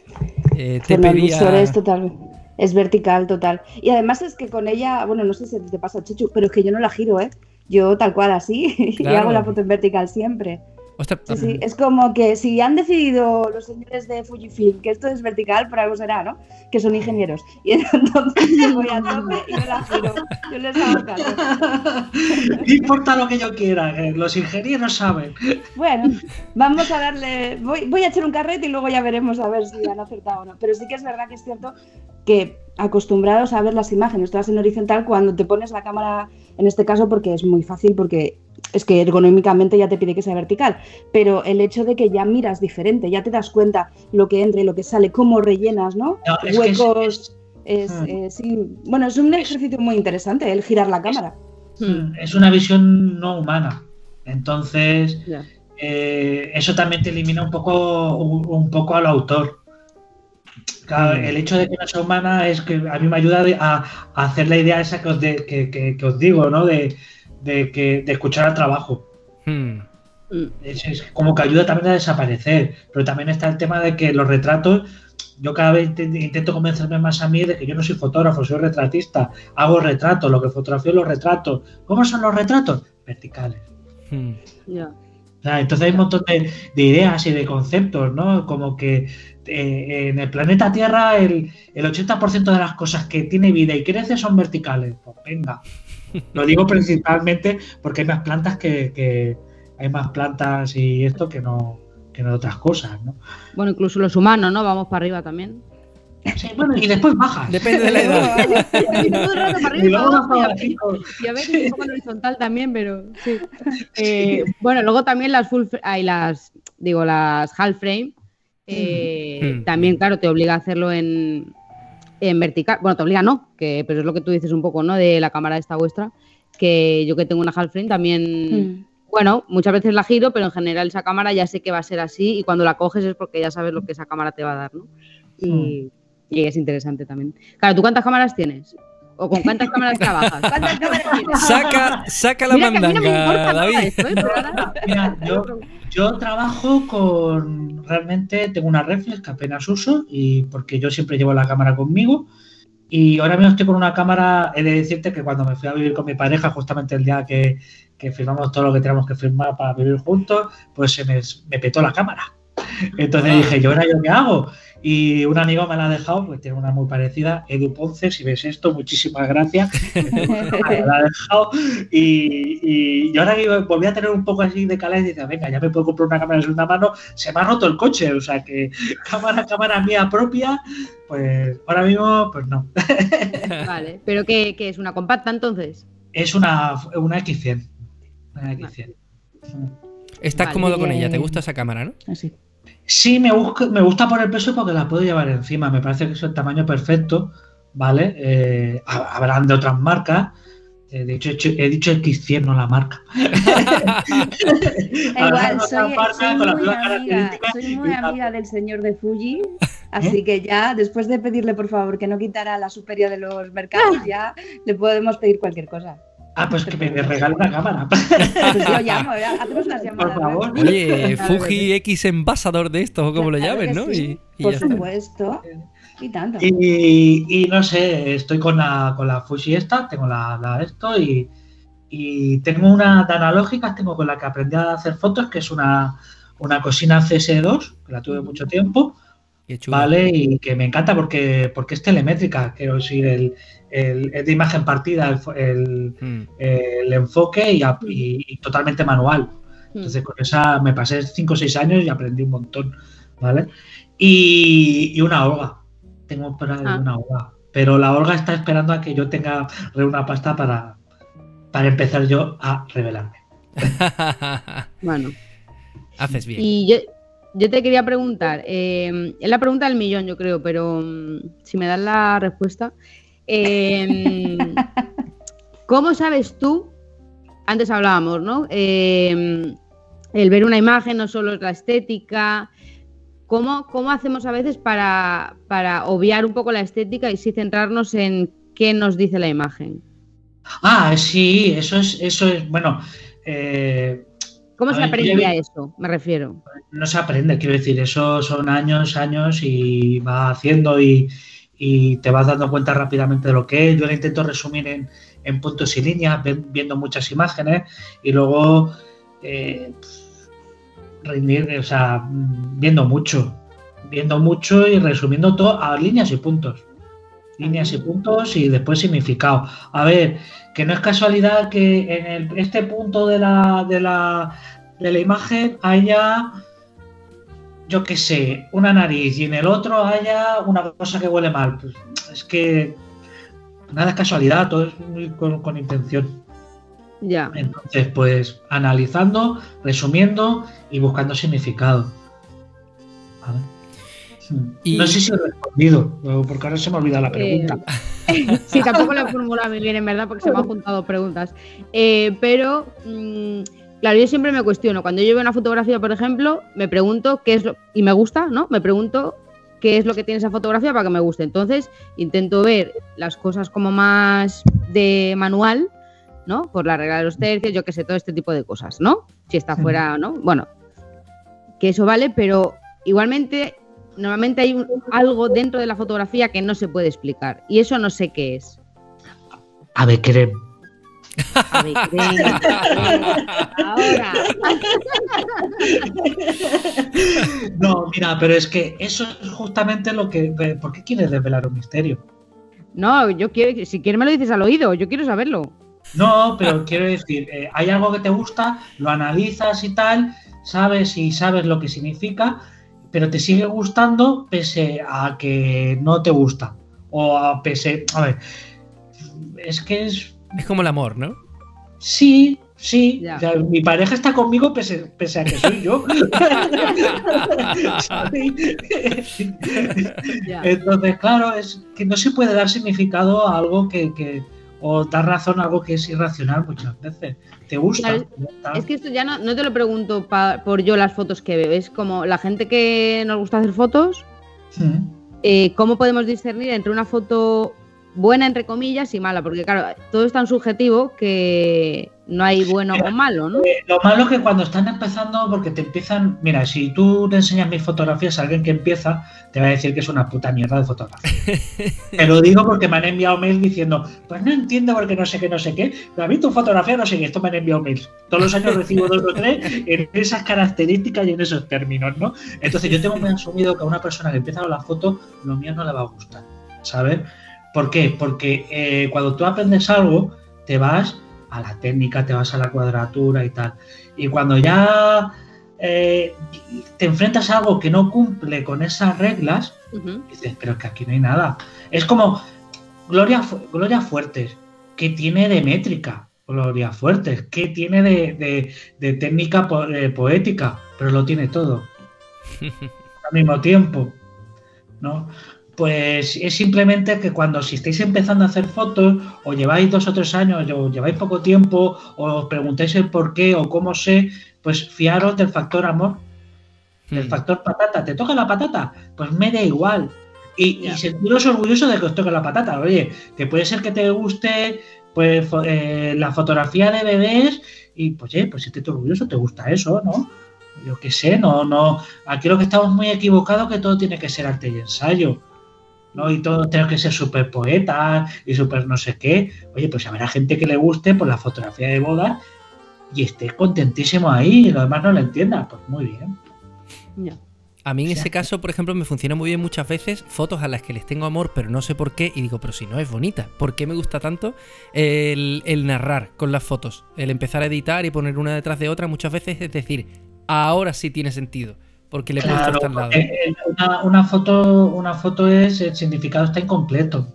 [SPEAKER 2] Eh, te
[SPEAKER 3] Con el
[SPEAKER 2] pedía.
[SPEAKER 3] visor es total. Es vertical, total. Y además es que con ella, bueno, no sé si te pasa, Chichu, pero es que yo no la giro, ¿eh? Yo tal cual así, y hago la foto en vertical siempre.
[SPEAKER 2] Ostras,
[SPEAKER 3] Sí, sí, es como que si han decidido los señores de Fujifilm que esto es vertical, por algo será, ¿no? Que son ingenieros. Y entonces yo voy a tope y me la giro. Yo les hago caso.
[SPEAKER 6] No importa lo que yo quiera, eh, los ingenieros saben.
[SPEAKER 3] Bueno, vamos a darle. Voy, voy a echar un carrete y luego ya veremos a ver si han acertado o no. Pero sí que es verdad que es cierto que acostumbrados a ver las imágenes todas en horizontal, cuando te pones la cámara, en este caso, porque es muy fácil, porque es que ergonómicamente ya te pide que sea vertical, pero el hecho de que ya miras diferente, ya te das cuenta lo que entra y lo que sale, cómo rellenas, ¿no?
[SPEAKER 6] No, es que es-
[SPEAKER 3] Huecos. Es,
[SPEAKER 6] Hmm.
[SPEAKER 3] eh, sí. Bueno, es un ejercicio muy interesante el girar la cámara.
[SPEAKER 6] Es una visión no humana. Entonces, eh, eso también te elimina un poco, un, un poco al autor. Claro, el hecho de que no sea humana es que a mí me ayuda de- a, a hacer la idea esa que os, de- que, que- que os digo, ¿no? De, de que, de escuchar al trabajo.
[SPEAKER 2] hmm.
[SPEAKER 6] Es, es como que ayuda también a desaparecer. Pero también está el tema de que los retratos, yo cada vez int- intento convencerme más a mí de que yo no soy fotógrafo, soy retratista. Hago retratos, lo que fotografío los retratos. ¿Cómo son los retratos? Verticales.
[SPEAKER 2] Hmm.
[SPEAKER 6] Entonces hay un montón de, de ideas y de conceptos, ¿no? Como que eh, en el planeta Tierra el, el 80% de las cosas que tiene vida y crece son verticales. Pues venga. Lo digo principalmente porque hay más plantas que, que- hay más plantas y esto que no que no otras cosas, ¿no?
[SPEAKER 5] Bueno, incluso los humanos, ¿no? Vamos para arriba también.
[SPEAKER 6] Sí, bueno, y después bajas.
[SPEAKER 2] Depende de la edad.
[SPEAKER 5] Todo el rato para
[SPEAKER 6] Y
[SPEAKER 5] arriba,
[SPEAKER 6] luego
[SPEAKER 5] para abajo, y a veces-
[SPEAKER 6] chicos.
[SPEAKER 5] Y a veces un poco en horizontal también, pero sí. Eh, bueno, luego también las full hay las, digo, las half frame. Eh,
[SPEAKER 2] Mm.
[SPEAKER 5] También, claro, te obliga a hacerlo en, en vertical. Bueno, te obliga no, que, pero es lo que tú dices un poco, ¿no? De la cámara esta vuestra. Que yo que tengo una half frame también.
[SPEAKER 3] Mm.
[SPEAKER 5] Bueno, muchas veces la giro, pero en general esa cámara ya sé que va a ser así y cuando la coges es porque ya sabes lo que esa cámara te va a dar, ¿no? Y, y es interesante también. Claro, ¿tú cuántas cámaras tienes? ¿O con cuántas cámaras trabajas? ¿Cuántas cámaras tienes?
[SPEAKER 2] Saca, saca la
[SPEAKER 5] Mira que a mí no me importa
[SPEAKER 2] mandanga,
[SPEAKER 5] nada
[SPEAKER 2] David.
[SPEAKER 5] esto, ¿eh?
[SPEAKER 6] Mira, yo, yo trabajo con. Realmente tengo una reflex que apenas uso y porque yo siempre llevo la cámara conmigo. Y ahora mismo estoy con una cámara. He de decirte que cuando me fui a vivir con mi pareja, justamente el día que, que firmamos todo lo que teníamos que firmar para vivir juntos, pues se me, me petó la cámara. Entonces
[SPEAKER 2] Ah.
[SPEAKER 6] dije, ¿y ahora yo qué hago? Y un amigo me la ha dejado, pues tiene una muy parecida, Edu Ponce, si ves esto, muchísimas gracias. me la ha dejado y, y, y ahora que volví a tener un poco así de calidad y dice, venga, ya me puedo comprar una cámara de segunda mano, se me ha roto el coche, o sea que cámara, cámara mía propia, pues ahora mismo, pues no.
[SPEAKER 5] Vale, pero ¿qué, qué es? ¿Una compacta entonces?
[SPEAKER 6] Es una, una X100. Una X100.
[SPEAKER 2] Estás
[SPEAKER 5] Vale.
[SPEAKER 2] cómodo con ella, te gusta esa cámara, ¿no?
[SPEAKER 3] Así.
[SPEAKER 6] Sí, me, me gusta por el peso porque la puedo llevar encima. Me parece que es el tamaño perfecto, ¿vale? Eh, ha- habrán de otras marcas. Eh, de hecho, he dicho, he dicho X100, no la marca.
[SPEAKER 3] Igual, soy, muy amiga, soy muy amiga del señor de Fuji, así que ya, después de pedirle por favor que no quitara la superior de los mercados, ya le podemos pedir cualquier cosa.
[SPEAKER 6] Ah, pues que me regale una cámara.
[SPEAKER 3] Pues yo llamo, hacemos unas llamadas.
[SPEAKER 6] favor.
[SPEAKER 3] luego.
[SPEAKER 2] Oye, Fuji. X Embassador de esto, o como lo
[SPEAKER 3] Claro que
[SPEAKER 2] ¿no?
[SPEAKER 3] sí,
[SPEAKER 2] Y, y
[SPEAKER 3] Por supuesto. Y tanto.
[SPEAKER 6] Y, y no sé, estoy con la, con la Fuji esta, tengo la, la esto y, y tengo una de analógicas, tengo con la que aprendí a hacer fotos, que es una, una cocina CS2, que la tuve mucho tiempo. ¿Vale? Y que me encanta porque, porque es telemétrica, quiero decir, el, el- es de imagen partida, el,
[SPEAKER 2] Mm.
[SPEAKER 6] el enfoque y, y totalmente manual. Entonces con esa me pasé 5 o 6 años y aprendí un montón, ¿vale? Y, y una Olga. Tengo para
[SPEAKER 5] Ah.
[SPEAKER 6] una Olga. Pero la Olga está esperando a que yo tenga una pasta para, para empezar yo a revelarme.
[SPEAKER 5] Bueno,
[SPEAKER 2] Haces bien.
[SPEAKER 5] y yo, yo te quería preguntar, eh, es la pregunta del millón, yo creo, pero mm, si me das la respuesta, eh, ¿cómo sabes tú? Antes hablábamos, ¿no? Eh, el ver una imagen no solo es la estética. ¿Cómo, cómo hacemos a veces para, para obviar un poco la estética y sí centrarnos en qué nos dice la imagen?
[SPEAKER 6] Ah, sí, eso es, eso es, bueno, eh,
[SPEAKER 5] ¿Cómo se
[SPEAKER 6] ver, yo
[SPEAKER 5] aprende
[SPEAKER 6] ya
[SPEAKER 5] a
[SPEAKER 6] vi-
[SPEAKER 5] eso? Me refiero.
[SPEAKER 6] no se aprende, quiero decir, eso son años, años y va haciendo y, y te vas dando cuenta rápidamente de lo que es. Yo lo intento resumir en, en puntos y líneas, viendo muchas imágenes y luego, eh, rendir, o sea, viendo mucho, viendo mucho y resumiendo todo a líneas y puntos. Líneas y puntos y después significado. A ver, que no es casualidad que en el- este punto de la, de la, de la imagen haya, yo qué sé, una nariz y en el otro haya una cosa que huele mal. Pues es que nada es casualidad, todo es muy con, con intención.
[SPEAKER 5] Ya.
[SPEAKER 6] Entonces, pues analizando, resumiendo y buscando significado. ¿Vale? Hmm.
[SPEAKER 2] Y-
[SPEAKER 6] No sé si he respondido, o porque ahora se me ha olvidado la pregunta.
[SPEAKER 5] Sí, tampoco lo he formulado muy bien, en verdad, porque se me han juntado preguntas. Eh, pero, mm, claro, yo siempre me cuestiono. Cuando yo veo una fotografía, por ejemplo, me pregunto qué es lo. Y me gusta, ¿no? Me pregunto qué es lo que tiene esa fotografía para que me guste. Entonces, intento ver las cosas como más de manual, ¿no? Por la regla de los tercios, yo qué sé, todo este tipo de cosas, ¿no? Si está fuera, ¿no? Bueno, que eso vale, pero igualmente normalmente hay un- algo dentro de la fotografía que no se puede explicar y eso no sé qué es.
[SPEAKER 6] A ver, creen.
[SPEAKER 5] A ver, ahora.
[SPEAKER 6] No, mira, pero es que eso es justamente lo que. ¿Por qué quieres desvelar un misterio?
[SPEAKER 5] No, yo quiero, si quieres me lo dices al oído, yo quiero saberlo.
[SPEAKER 6] No, pero quiero decir, eh, hay algo que te gusta, lo analizas y tal, sabes y sabes lo que significa, pero te sigue gustando pese a que no te gusta. O a pese. A ver. Es que es.
[SPEAKER 2] Es como el amor, ¿no?
[SPEAKER 6] Sí, sí.
[SPEAKER 5] Ya.
[SPEAKER 6] o sea, mi pareja está conmigo pese, pese a que soy yo. Entonces, claro, es que no se puede dar significado a algo que, que- o dar razón a algo que es irracional muchas veces. ¿Te gusta?
[SPEAKER 5] Claro. Es que esto ya no, no te lo pregunto pa- por yo las fotos que veo, es como la gente que nos gusta hacer fotos, eh, ¿cómo podemos discernir entre una foto buena, entre comillas, y mala? Porque claro, todo es tan subjetivo que no hay bueno o malo, ¿no?
[SPEAKER 6] Eh, Lo malo es que cuando están empezando, porque te empiezan. Mira, si tú te enseñas mis fotografías a alguien que empieza, te va a decir que es una puta mierda de fotografía. te lo digo porque me han enviado mails diciendo, pues no entiendo porque no sé qué, no sé qué. Pero a mí tu fotografía no sé qué, esto me han enviado mails. Todos los años recibo dos o tres en esas características y en esos términos, ¿no? Entonces yo tengo muy asumido que a una persona que empieza con la foto, lo mío no le va a gustar, ¿sabes? ¿Por qué? Porque eh, cuando tú aprendes algo, te vas a la técnica, te vas a la cuadratura y tal. Y cuando ya eh, te enfrentas a algo que no cumple con esas reglas, dices, pero es que aquí no hay nada. Es como Gloria, Gloria Fuertes, que tiene de métrica, Gloria Fuertes, que tiene de, de- de técnica po- eh, poética, pero lo tiene todo al mismo tiempo, ¿no? Pues es simplemente que cuando si estáis empezando a hacer fotos, o lleváis dos o tres años, o lleváis poco tiempo, o os preguntáis el por qué o cómo sé, pues fiaros del factor amor, del
[SPEAKER 2] Hmm.
[SPEAKER 6] factor patata. ¿Te toca la patata? Pues me da igual. Y, sentiros orgulloso de que os toque la patata. Oye, que puede ser que te guste pues eh, la fotografía de bebés y pues, eh, pues si te orgulloso, te gusta eso, ¿no? Yo qué sé, no, no. Aquí lo que estamos muy equivocados que todo tiene que ser arte y ensayo. ¿No? Y todo tiene que ser súper poeta y súper no sé qué. Oye, pues habrá gente que le guste por la fotografía de boda y esté contentísimo ahí y lo demás no lo entienda. Pues muy bien.
[SPEAKER 5] Ya.
[SPEAKER 2] A mí en ese caso, por ejemplo, me funciona muy bien muchas veces fotos a las que les tengo amor, pero no sé por qué, y digo, pero si no es bonita, ¿por qué me gusta tanto el, el narrar con las fotos? El empezar a editar y poner una detrás de otra muchas veces, es decir, ahora sí tiene sentido, porque le
[SPEAKER 6] Claro,
[SPEAKER 2] al lado.
[SPEAKER 6] eh, una, una foto, una foto es, el significado está incompleto.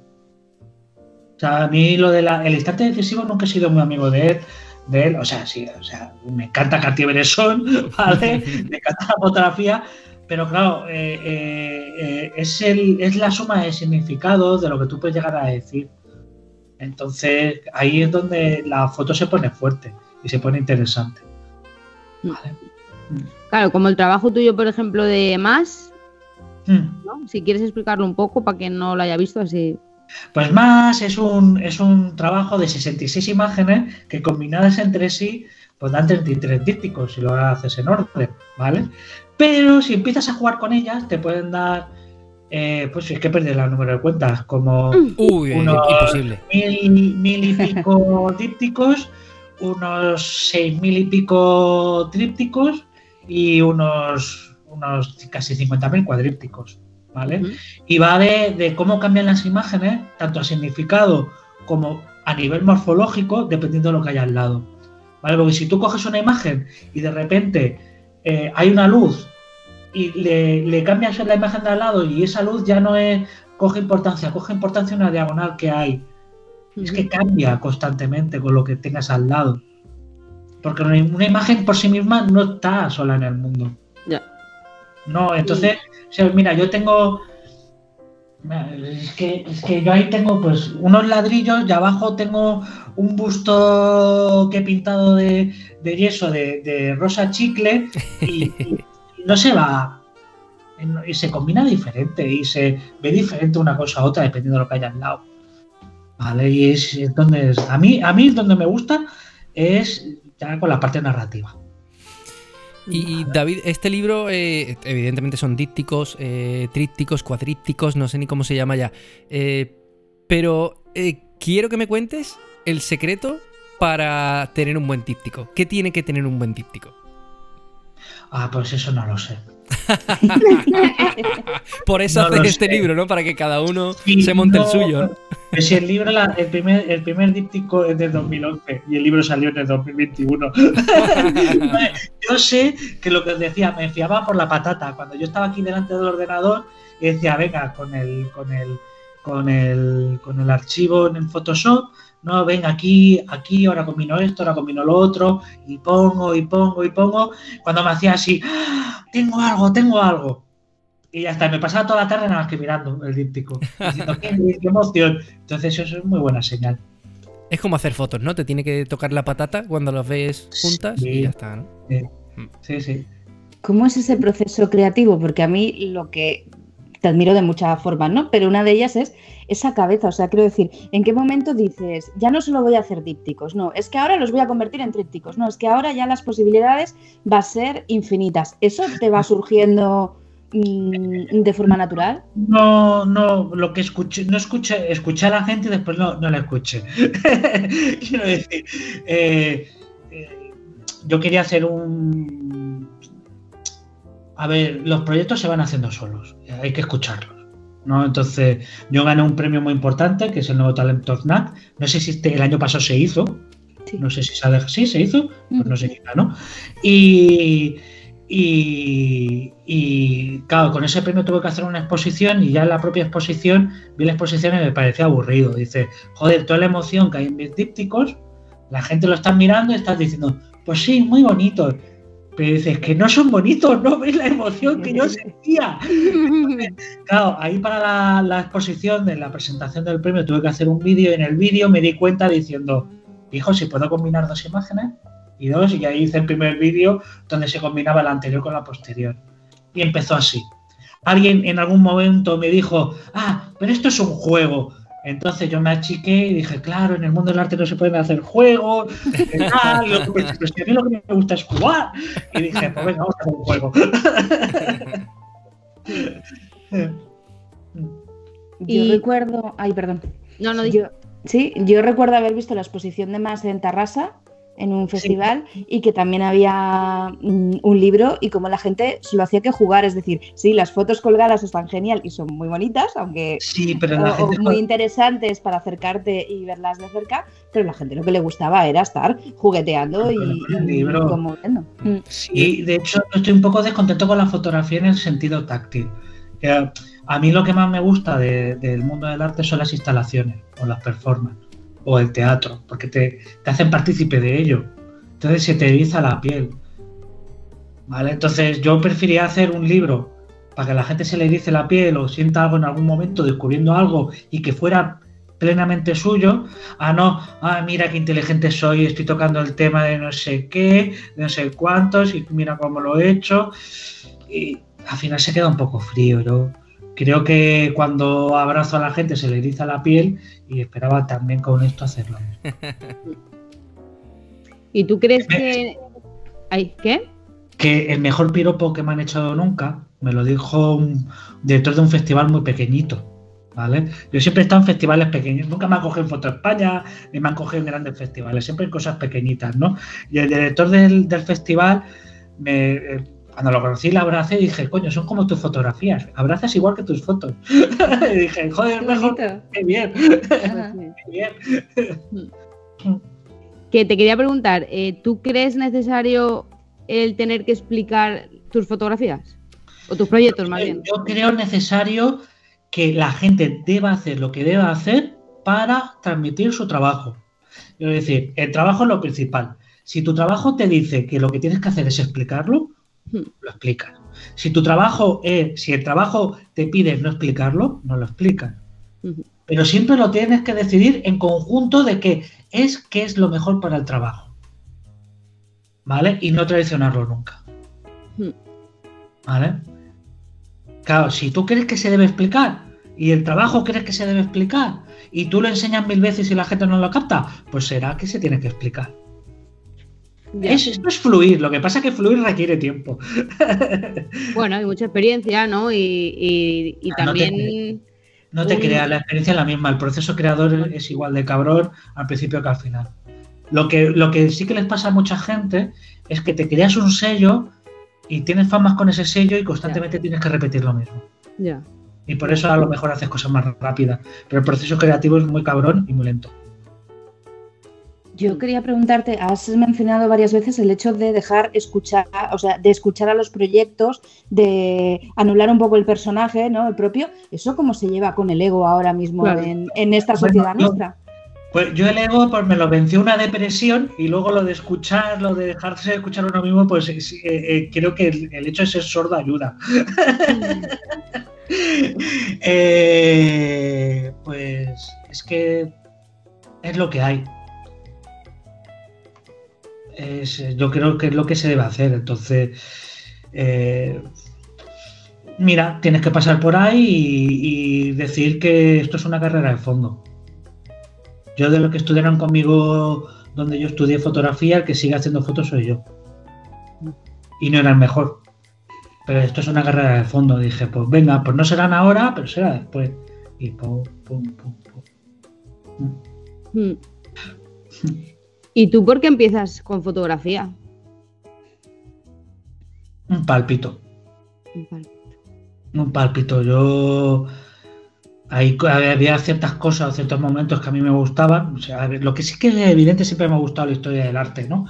[SPEAKER 6] O sea, a mí lo de la, el instante decisivo nunca he sido muy amigo de él, de él. O sea, sí, o sea, me encanta Cartier-Bresson, ¿vale? me encanta la fotografía, pero claro, eh, eh, eh, es, el, es la suma de significados de lo que tú puedes llegar a decir. Entonces, ahí es donde la foto se pone fuerte y se pone interesante. ¿vale?
[SPEAKER 5] Claro, como el trabajo tuyo, por ejemplo, de más,
[SPEAKER 6] Mm.
[SPEAKER 5] ¿no? Si quieres explicarlo un poco para quien no lo haya visto así.
[SPEAKER 6] Pues más es un, es un trabajo de 66 imágenes que combinadas entre sí pues dan 33 dípticos si lo haces en orden, ¿vale? Pero si empiezas a jugar con ellas te pueden dar, eh, pues es que perder el número de cuentas, como
[SPEAKER 2] Uy, eh,
[SPEAKER 6] uno-
[SPEAKER 2] imposible.
[SPEAKER 6] mil, mil y pico dípticos, unos seis mil y pico trípticos y unos, unos casi 50.000 cuadrípticos, ¿vale? Y va de, de cómo cambian las imágenes, tanto a significado como a nivel morfológico, dependiendo de lo que haya al lado. ¿Vale? Porque si tú coges una imagen y de repente eh, hay una luz y le, le cambias la imagen de al lado y esa luz ya no es, coge importancia, coge importancia una diagonal que hay. Es que cambia constantemente con lo que tengas al lado. Porque una imagen por sí misma no está sola en el mundo.
[SPEAKER 5] Ya.
[SPEAKER 6] No, entonces, o sea, mira, yo tengo. Es que, es que yo ahí tengo pues unos ladrillos y abajo tengo un busto que he pintado de, de yeso de, de rosa chicle y, y no se va. Y se combina diferente y se ve diferente una cosa a otra dependiendo de lo que haya al lado. Vale, y es entonces, a mí, a mí donde me gusta es ya con la parte narrativa.
[SPEAKER 2] Y David, este libro, eh, evidentemente son dípticos, eh, trípticos, cuadrípticos, no sé ni cómo se llama ya. Eh, pero eh, quiero que me cuentes el secreto para tener un buen díptico. ¿Qué tiene que tener un buen díptico?
[SPEAKER 6] Ah, pues eso no lo sé.
[SPEAKER 2] Por eso
[SPEAKER 6] No
[SPEAKER 2] haces este
[SPEAKER 6] sé.
[SPEAKER 2] libro, ¿no? Para que cada uno
[SPEAKER 6] Sí,
[SPEAKER 2] se monte
[SPEAKER 6] no,
[SPEAKER 2] el suyo. ¿no?
[SPEAKER 6] Pues si el libro, la- el primer, el primer díptico es del 2011 y el libro salió en el 2021. yo sé que lo que os decía, me fiaba por la patata. Cuando yo estaba aquí delante del ordenador y decía, venga, con el, con el, con el, con el archivo en el Photoshop, no, venga, aquí, aquí, ahora combino esto, ahora combino lo otro, y pongo, y pongo, y pongo. Cuando me hacía así, ¡ah! tengo algo, tengo algo. Y ya está, me pasaba toda la tarde nada más que mirando el díptico, diciendo, qué, qué emoción. Entonces eso es muy buena señal.
[SPEAKER 2] Es como hacer fotos, ¿no? Te tiene que tocar la patata cuando las ves juntas
[SPEAKER 6] Sí.
[SPEAKER 2] y ya está, ¿no?
[SPEAKER 6] Sí, sí.
[SPEAKER 7] ¿Cómo es ese proceso creativo? Porque a mí lo que te admiro de muchas formas, ¿no? Pero una de ellas es esa cabeza, o sea, quiero decir, ¿en qué momento dices, ya no solo voy a hacer dípticos, no, es que ahora los voy a convertir en trípticos, no, es que ahora ya las posibilidades va a ser infinitas. ¿Eso te va surgiendo mm, de forma natural?
[SPEAKER 6] No, no, lo que escuché, no escuché, escuché a la gente y después no, no la escuché. Quiero decir, eh, eh, yo quería hacer un... A ver, los proyectos se van haciendo solos, hay que escucharlos. ¿No? Entonces, yo gané un premio muy importante, que es el nuevo Talento FNAC. No sé si este- el año pasado se hizo,
[SPEAKER 7] Sí.
[SPEAKER 6] no sé si se ha dejado, sí, se hizo, pues no sé ¿no? Y, y, y, claro, con ese premio tuve que hacer una exposición y ya en la propia exposición vi la exposición y me parecía aburrido. Dice, joder, toda la emoción que hay en mis dípticos, la gente lo está mirando y estás diciendo, pues sí, muy bonito. Pero dices que no son bonitos, no ves la emoción que yo sentía. Claro, ahí para la, la exposición de la presentación del premio tuve que hacer un vídeo y en el vídeo me di cuenta diciendo, hijo, si puedo combinar dos imágenes y dos, y ahí hice el primer vídeo donde se combinaba la anterior con la posterior. Y empezó así. Alguien en algún momento me dijo, ah, pero esto es un juego. Entonces yo me achiqué y dije, claro, en el mundo del arte no se pueden hacer juegos, que tal, yo, pero si a mí lo que me gusta es jugar. Y dije, pues venga, vamos a hacer un juego.
[SPEAKER 7] Yo
[SPEAKER 5] Y-
[SPEAKER 7] recuerdo, ay, perdón.
[SPEAKER 5] No, no,
[SPEAKER 7] Yo, sí, yo recuerdo haber visto la exposición de Más en Tarrasa en un festival y que también había mm, un libro y como la gente se lo hacía que jugar, es decir, sí, las fotos colgadas están genial y son muy bonitas, aunque
[SPEAKER 6] Sí, pero
[SPEAKER 7] o-
[SPEAKER 6] la
[SPEAKER 7] o
[SPEAKER 6] gente
[SPEAKER 7] muy interesantes para acercarte y verlas de cerca, pero la gente lo que le gustaba era estar jugueteando y, y. Mm.
[SPEAKER 6] Sí, de hecho estoy un poco descontento con la fotografía en el sentido táctil. A mí lo que más me gusta de- del mundo del arte son las instalaciones o las performances o el teatro, porque te, te hacen partícipe de ello. Entonces se te eriza la piel. ¿Vale? Entonces yo prefería hacer un libro para que la gente se le erice la piel o sienta algo en algún momento descubriendo algo y que fuera plenamente suyo, a no, ah, mira qué inteligente soy, estoy tocando el tema de no sé qué, de no sé cuántos, y mira cómo lo he hecho. Y al final se queda un poco frío. Yo creo que cuando abrazo a la gente se le eriza la piel y esperaba también con esto hacerlo.
[SPEAKER 5] ¿Y tú crees que... Ay, ¿Qué?
[SPEAKER 6] Que el mejor piropo que me han echado nunca me lo dijo un director de un festival muy pequeñito. ¿Vale? Yo siempre he estado en festivales pequeños, nunca me han cogido en Foto España, ni me han cogido en grandes festivales, siempre en cosas pequeñitas, ¿no? Y el director del, del festival me, eh, cuando lo conocí la abracé y dije, coño, son como tus fotografías, abrazas igual que tus fotos. y dije, joder,
[SPEAKER 7] Qué
[SPEAKER 6] mejor, qué bien, qué bien.
[SPEAKER 5] Que te quería preguntar, eh, ¿tú crees necesario el tener que explicar tus fotografías? O tus proyectos, más bien.
[SPEAKER 6] Yo creo necesario que la gente deba hacer lo que deba hacer para transmitir su trabajo. Es decir, el trabajo es lo principal. Si tu trabajo te dice que lo que tienes que hacer es explicarlo. Lo explicas. Si tu trabajo es, si el trabajo te pide no explicarlo, no lo explicas. Pero siempre lo tienes que decidir en conjunto de que es qué es lo mejor para el trabajo. ¿Vale? Y no traicionarlo nunca. ¿Vale? Claro, si tú crees que se debe explicar y el trabajo crees que se debe explicar y tú lo enseñas mil veces y la gente no lo capta, pues será que se tiene que explicar.
[SPEAKER 5] Ya.
[SPEAKER 6] Es, esto es fluir, lo que pasa es que fluir requiere tiempo.
[SPEAKER 5] Bueno, hay mucha experiencia, ¿no? Y, y- y
[SPEAKER 6] Ah, no te
[SPEAKER 5] también.
[SPEAKER 6] No te creas, la experiencia es la misma, el proceso creador es igual de cabrón al principio que al final. Lo que, lo que sí que les pasa a mucha gente es que te creas un sello y tienes famas con ese sello y constantemente tienes que repetir lo mismo.
[SPEAKER 5] Ya.
[SPEAKER 6] Y por eso a lo mejor haces cosas más rápidas. Pero el proceso creativo es muy cabrón y muy lento.
[SPEAKER 7] Yo quería preguntarte, has mencionado varias veces el hecho de dejar escuchar, o sea, de escuchar a los proyectos, de anular un poco el personaje, ¿no? El propio. ¿Eso cómo se lleva con el ego ahora mismo
[SPEAKER 5] Claro.
[SPEAKER 7] en, en esta
[SPEAKER 6] Bueno,
[SPEAKER 7] sociedad
[SPEAKER 6] yo-
[SPEAKER 7] nuestra?
[SPEAKER 6] Pues yo el ego pues me lo venció una depresión y luego lo de escuchar, lo de dejarse de escuchar uno mismo, pues eh, eh, eh, creo que el, el hecho de ser sordo ayuda. Eh, pues es que es lo que hay. Es, eh, yo creo que es lo que se debe hacer. Entonces, eh, mira, tienes que pasar por ahí y, y decir que esto es una carrera de fondo. Yo de lo que estudiaron conmigo, donde yo estudié fotografía, el que sigue haciendo fotos soy yo. Y no era el mejor. Pero esto es una carrera de fondo. Dije, pues venga, pues no serán ahora, pero será después. Y pum, pum, pum, pum.
[SPEAKER 5] Mm. ¿Y tú por qué empiezas con fotografía?
[SPEAKER 6] Un pálpito. Un pálpito. Yo. Ahí había ciertas cosas, ciertos momentos que a mí me gustaban. O sea, lo que sí que es evidente, siempre me ha gustado la historia del arte, ¿no?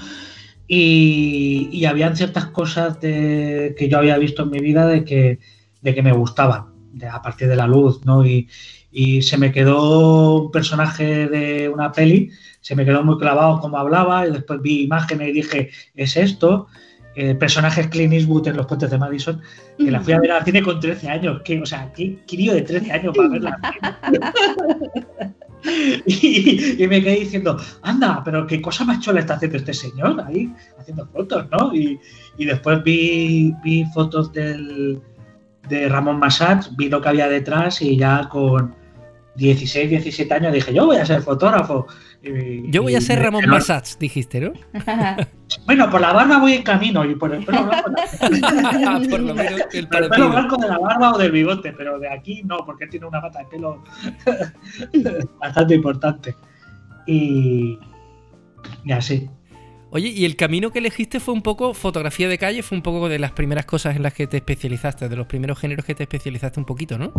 [SPEAKER 6] Y, y habían ciertas cosas de- que yo había visto en mi vida de que, de que me gustaban, de- a partir de la luz, ¿no? Y, y se me quedó un personaje de una peli, se me quedó muy clavado como hablaba, y después vi imágenes y dije, es esto. El personaje es Clint Eastwood en Los Puentes de Madison, que la fui a ver al cine con 13 años. Que, o sea, qué crío de 13 años para verla. y, y me quedé diciendo, anda, pero qué cosa más chula está haciendo este señor ahí, haciendo fotos, ¿no? Y, y después vi, vi fotos del, de Ramón Massats, vi lo que había detrás y ya con 16, 17 años dije, yo voy a ser fotógrafo. Y-
[SPEAKER 2] Yo voy a ser Ramón
[SPEAKER 6] me lo-
[SPEAKER 2] Massats, dijiste, ¿no?
[SPEAKER 6] Bueno, por la barba voy en camino y por el pelo blanco no.
[SPEAKER 2] Por lo menos el
[SPEAKER 6] Por el pelo blanco de la barba o del bigote, pero de aquí no, porque tiene una pata de pelo bastante importante. Y, y así.
[SPEAKER 2] Oye, y el camino que elegiste fue un poco fotografía de calle, fue un poco de las primeras cosas en las que te especializaste, de los primeros géneros que te especializaste un poquito, ¿no?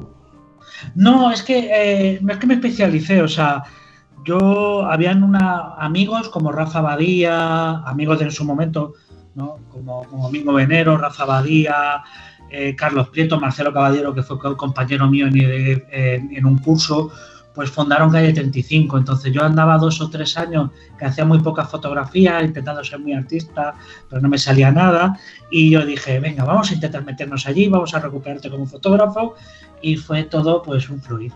[SPEAKER 6] No, es que eh, es que me especialicé, o sea, yo habían una, amigos como Rafa Badía, amigos de en su momento, ¿no? como, como Domingo Venero, Rafa Badía, eh, Carlos Prieto, Marcelo Caballero, que fue co- compañero mío en, en- en un curso, pues fundaron Calle 35. Entonces yo andaba dos o tres años que hacía muy pocas fotografías, intentando ser muy artista, pero no me salía nada. Y yo dije, venga, vamos a intentar meternos allí, vamos a recuperarte como fotógrafo. Y fue todo pues un fluir.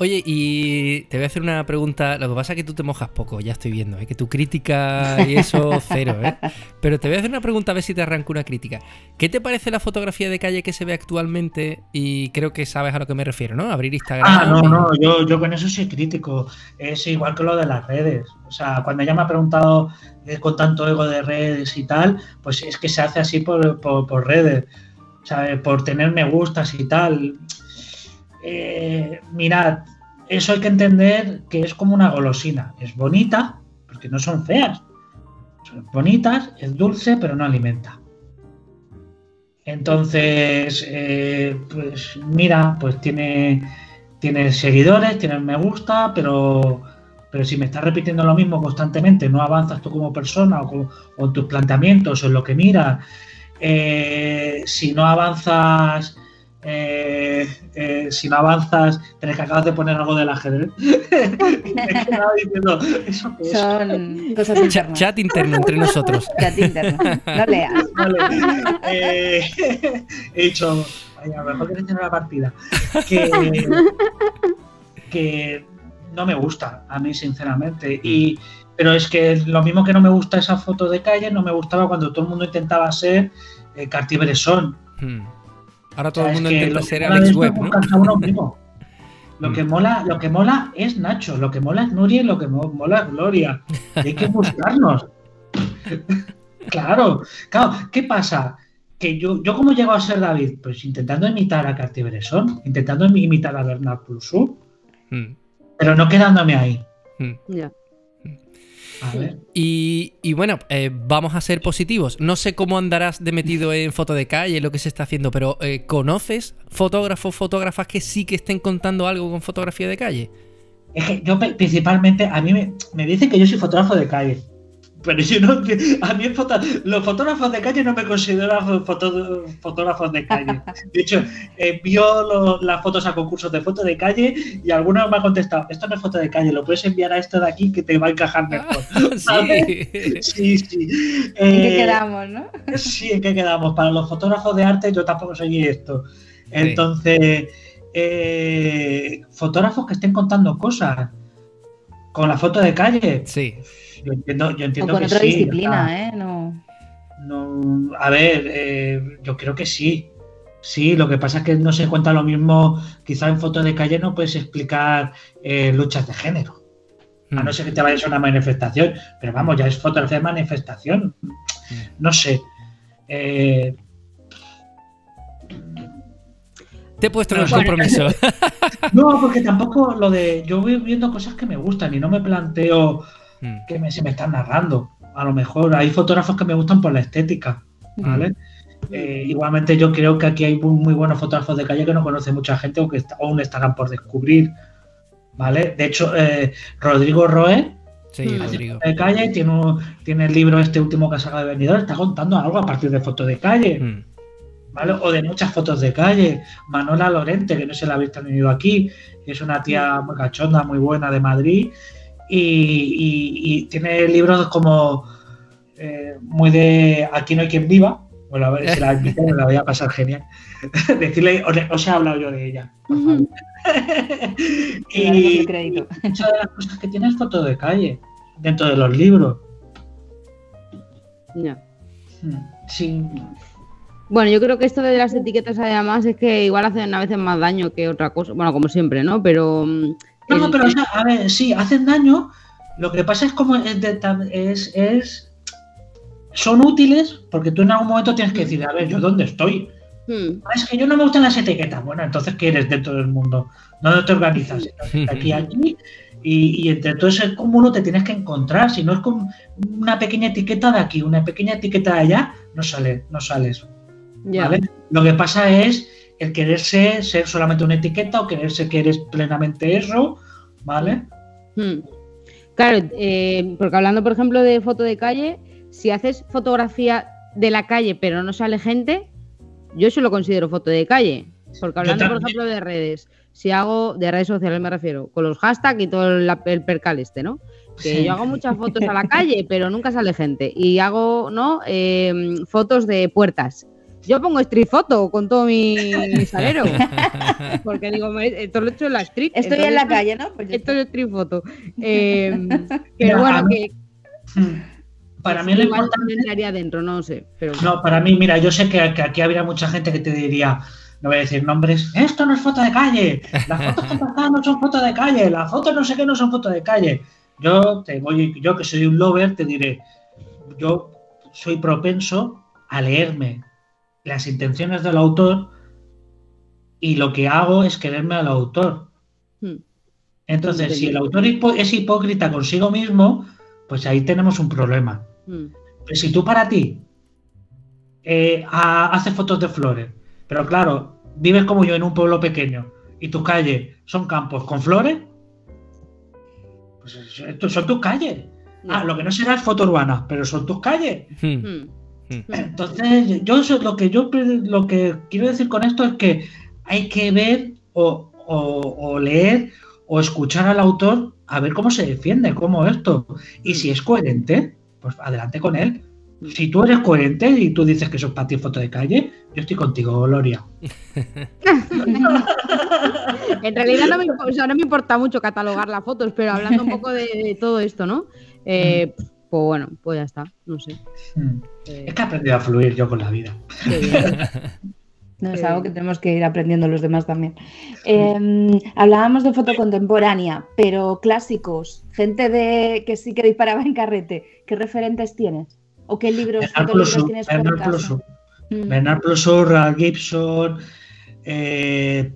[SPEAKER 2] Oye, y te voy a hacer una pregunta. Lo que pasa es que tú te mojas poco, ya estoy viendo, ¿eh? que tu crítica y eso cero, ¿eh? Pero te voy a hacer una pregunta a ver si te arranco una crítica. ¿Qué te parece la fotografía de calle que se ve actualmente? Y creo que sabes a lo que me refiero, ¿no? Abrir Instagram.
[SPEAKER 6] Ah, no, no, yo, yo con eso soy crítico. Es igual que lo de las redes. O sea, cuando ella me ha preguntado eh, con tanto ego de redes y tal, pues es que se hace así por, por- por redes. O sea, por tener me gustas y tal. Eh, mirad, eso hay que entender que es como una golosina. Es bonita, porque no son feas. Son bonitas, es dulce, pero no alimenta. Entonces, eh, pues mira, pues tiene, tiene seguidores, tiene me gusta, pero, pero si me estás repitiendo lo mismo constantemente, no avanzas tú como persona o, en tus planteamientos o en lo que miras, eh, si no avanzas, eh, eh, si no avanzas, es que acabas de poner algo del ajedrez. diciendo, ¿eso qué es?
[SPEAKER 7] Son cosas internas.
[SPEAKER 2] chat interno entre nosotros.
[SPEAKER 7] Chat interno. No leas.
[SPEAKER 6] Vale. Eh, he dicho, vaya, a lo mejor que tener la partida. Que, que no me gusta, a mí, sinceramente. Y, pero es que lo mismo que no me gusta esa foto de calle, no me gustaba cuando todo el mundo intentaba ser eh, Cartier-Bresson.
[SPEAKER 2] Hmm. Ahora
[SPEAKER 6] O
[SPEAKER 2] todo
[SPEAKER 6] sea,
[SPEAKER 2] el mundo
[SPEAKER 6] que
[SPEAKER 2] intenta ser Alex Webb, ¿no?
[SPEAKER 6] Lo que,
[SPEAKER 2] Mm.
[SPEAKER 6] mola, lo que mola es Nacho, lo que mola es Nuria y lo que mo- mola es Gloria. Y hay que buscarnos. claro, claro. ¿Qué pasa? Que yo, yo como llego a ser David, pues intentando imitar a Cartier-Bresson, intentando imi- imitar a Bernard Pulsú,
[SPEAKER 2] Hmm.
[SPEAKER 6] pero no quedándome ahí.
[SPEAKER 5] Ya.
[SPEAKER 6] A ver.
[SPEAKER 2] Y, y bueno, eh, vamos a ser positivos. No sé cómo andarás de metido en foto de calle, lo que se está haciendo, pero eh, ¿conoces fotógrafos, fotógrafas que sí que estén contando algo con fotografía de calle?
[SPEAKER 6] Es que yo principalmente, a mí me, me dicen que yo soy fotógrafo de calle. Pero yo no, a mí el foto- los fotógrafos de calle no me consideran foto- fotógrafos de calle. De hecho, envío lo- las fotos a concursos de foto de calle y alguno me ha contestado, esto no es foto de calle, lo puedes enviar a esto de aquí que te va a encajar mejor.
[SPEAKER 2] sí.
[SPEAKER 6] Sí, sí.
[SPEAKER 7] ¿En qué
[SPEAKER 6] Eh,
[SPEAKER 7] quedamos, no?
[SPEAKER 6] Sí, ¿en qué quedamos? Para los fotógrafos de arte yo tampoco soy esto. Entonces, eh, fotógrafos que estén contando cosas con la foto de calle.
[SPEAKER 2] Sí.
[SPEAKER 6] Yo entiendo, yo
[SPEAKER 7] O
[SPEAKER 6] entiendo
[SPEAKER 7] con
[SPEAKER 6] que
[SPEAKER 7] otra
[SPEAKER 6] sí.
[SPEAKER 7] disciplina,
[SPEAKER 6] o
[SPEAKER 7] ¿eh? No.
[SPEAKER 6] no- a ver, eh, yo creo que sí. Sí, lo que pasa es que no se cuenta lo mismo. Quizá en foto de calle no puedes explicar eh, luchas de género. A no ser que te vayas a una manifestación. Pero vamos, ya es fotografía de manifestación. No sé. Eh,
[SPEAKER 2] Te he puesto en un
[SPEAKER 6] Bueno.
[SPEAKER 2] compromiso.
[SPEAKER 6] no, porque tampoco lo de. Yo voy viendo cosas que me gustan y no me planteo
[SPEAKER 2] Hmm.
[SPEAKER 6] que me, se me están narrando. A lo mejor hay fotógrafos que me gustan por la estética. ¿Vale? Eh, igualmente yo creo que aquí hay muy, muy buenos fotógrafos de calle que no conoce mucha gente o que está- aún estarán por descubrir. ¿Vale? De hecho, eh, Rodrigo Roe,
[SPEAKER 2] Sí. Rodrigo.
[SPEAKER 6] de calle, tiene, un- tiene el libro este último que ha sacado de Venidor, está contando algo a partir de fotos de calle. ¿Vale? O de muchas fotos de calle. Manola Lorente, que no se la habéis tenido aquí, que es una tía muy cachonda, muy buena de Madrid. Y, y- y tiene libros como eh, muy de Aquí no hay quien viva. Bueno, a ver si la invito, me la voy a pasar genial. Decirle, os, he hablado yo de ella. por favor.
[SPEAKER 7] Y
[SPEAKER 6] y muchas de las cosas que tiene es foto de calle dentro de los libros.
[SPEAKER 5] Ya.
[SPEAKER 6] Mm, Sin,
[SPEAKER 5] Bueno, yo creo que esto de las etiquetas además es que igual hacen a veces más daño que otra cosa. Bueno, como siempre, ¿no? Pero. mm,
[SPEAKER 6] No, no, pero o sea, a ver, sí, hacen daño. Lo que pasa es como es, es, es- son útiles porque tú en algún momento tienes que decir, a ver, ¿yo dónde estoy?
[SPEAKER 5] Hmm,
[SPEAKER 6] "Ah, Es que yo no me gustan las etiquetas. Bueno, entonces, ¿qué eres dentro del mundo? ¿Dónde te organizas? Aquí, aquí. Y, y entre todo ese cúmulo te tienes que encontrar. Si no es con una pequeña etiqueta de aquí, una pequeña etiqueta de allá, no sale, no sales. Lo que pasa es el quererse ser solamente una etiqueta o quererse que eres plenamente eso, ¿vale?
[SPEAKER 5] Hmm. Claro, eh, porque hablando, por ejemplo, de foto de calle, si haces fotografía de la calle pero no sale gente, yo eso lo considero foto de calle. Porque hablando, por ejemplo, de redes, si hago de redes sociales me refiero, con los hashtags y todo el, el percal este, ¿no? Que
[SPEAKER 6] Sí.
[SPEAKER 5] yo hago muchas fotos a la calle, pero nunca sale gente. Y hago, ¿no? Eh, fotos de puertas. Yo pongo street photo con todo mi, mi salero. Porque digo, esto lo he hecho en la street.
[SPEAKER 7] Estoy en la calle, ¿no? Pues
[SPEAKER 5] esto es street photo. Eh, pero bueno, que
[SPEAKER 6] Hmm. Para mí lo
[SPEAKER 5] igual
[SPEAKER 6] importante.
[SPEAKER 5] entraría adentro, no sé. Pero
[SPEAKER 6] No, para mí, mira, yo sé que, que aquí habría mucha gente que te diría, no voy a decir nombres, esto no es foto de calle, las fotos que pasan no son fotos de calle, las fotos no sé qué no son fotos de calle. Yo te voy, yo que soy un lover, te diré, yo soy propenso a leerme las intenciones del autor y lo que hago es quererme al autor.
[SPEAKER 5] Hmm.
[SPEAKER 6] Entonces, si el autor es hipócrita consigo mismo, pues ahí tenemos un problema.
[SPEAKER 5] Mm,
[SPEAKER 6] Pero si tú para ti eh, a- hace fotos de flores. Pero claro, vives como yo en un pueblo pequeño y tus calles son campos con flores. Pues son tus calles. Ah, lo que no será es foto urbana, pero son tus calles.
[SPEAKER 2] Hmm.
[SPEAKER 5] Hmm.
[SPEAKER 6] Entonces, yo lo que yo lo que quiero decir con esto es que hay que ver o, o- o leer o escuchar al autor a ver cómo se defiende, cómo esto. Y si es coherente, pues adelante con él. Si tú eres coherente y tú dices que eso es para ti foto de calle, yo estoy contigo, Gloria.
[SPEAKER 5] En realidad no me, impo- o sea, no me importa mucho catalogar las fotos, pero hablando un poco de, de todo esto, ¿no? Eh, pues bueno, pues ya está, no sé.
[SPEAKER 6] Mm.
[SPEAKER 5] Eh,
[SPEAKER 6] Es que he aprendido a fluir yo con la vida.
[SPEAKER 5] qué bien.
[SPEAKER 7] No, es algo que tenemos que ir aprendiendo los demás también. Eh, hablábamos de foto contemporánea, pero clásicos, gente de que sí que disparaba en carrete, ¿qué referentes tienes? ¿O qué libros,
[SPEAKER 6] Ploussourt,
[SPEAKER 7] tienes por
[SPEAKER 6] Bernard
[SPEAKER 7] casa?
[SPEAKER 6] Ploussourt,
[SPEAKER 7] Mm.
[SPEAKER 6] Bernard Ploussourt, Ralph Gibson, eh,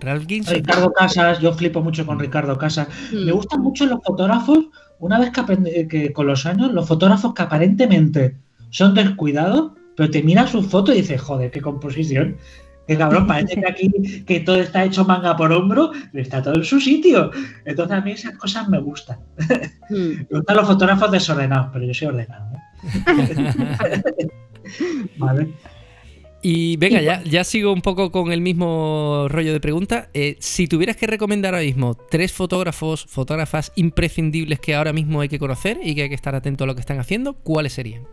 [SPEAKER 2] Ralph Gibson.
[SPEAKER 6] Ricardo Casas, yo flipo mucho con Ricardo Casas. Me
[SPEAKER 5] Hmm.
[SPEAKER 6] gustan mucho los fotógrafos, una vez que, aprende- que con los años, los fotógrafos que aparentemente son descuidados, pero te miras su foto y dices, joder, qué composición. Que cabrón, parece que aquí que todo está hecho manga por hombro, pero está todo en su sitio. Entonces a mí esas cosas me gustan.
[SPEAKER 5] Hmm.
[SPEAKER 6] Me gustan los fotógrafos desordenados, pero yo soy ordenado. ¿eh? vale.
[SPEAKER 2] Y venga, ya, ya sigo un poco con el mismo rollo de pregunta. Eh, si tuvieras que recomendar ahora mismo tres fotógrafos, fotógrafas imprescindibles que ahora mismo hay que conocer y que hay que estar atento a lo que están haciendo, ¿cuáles serían?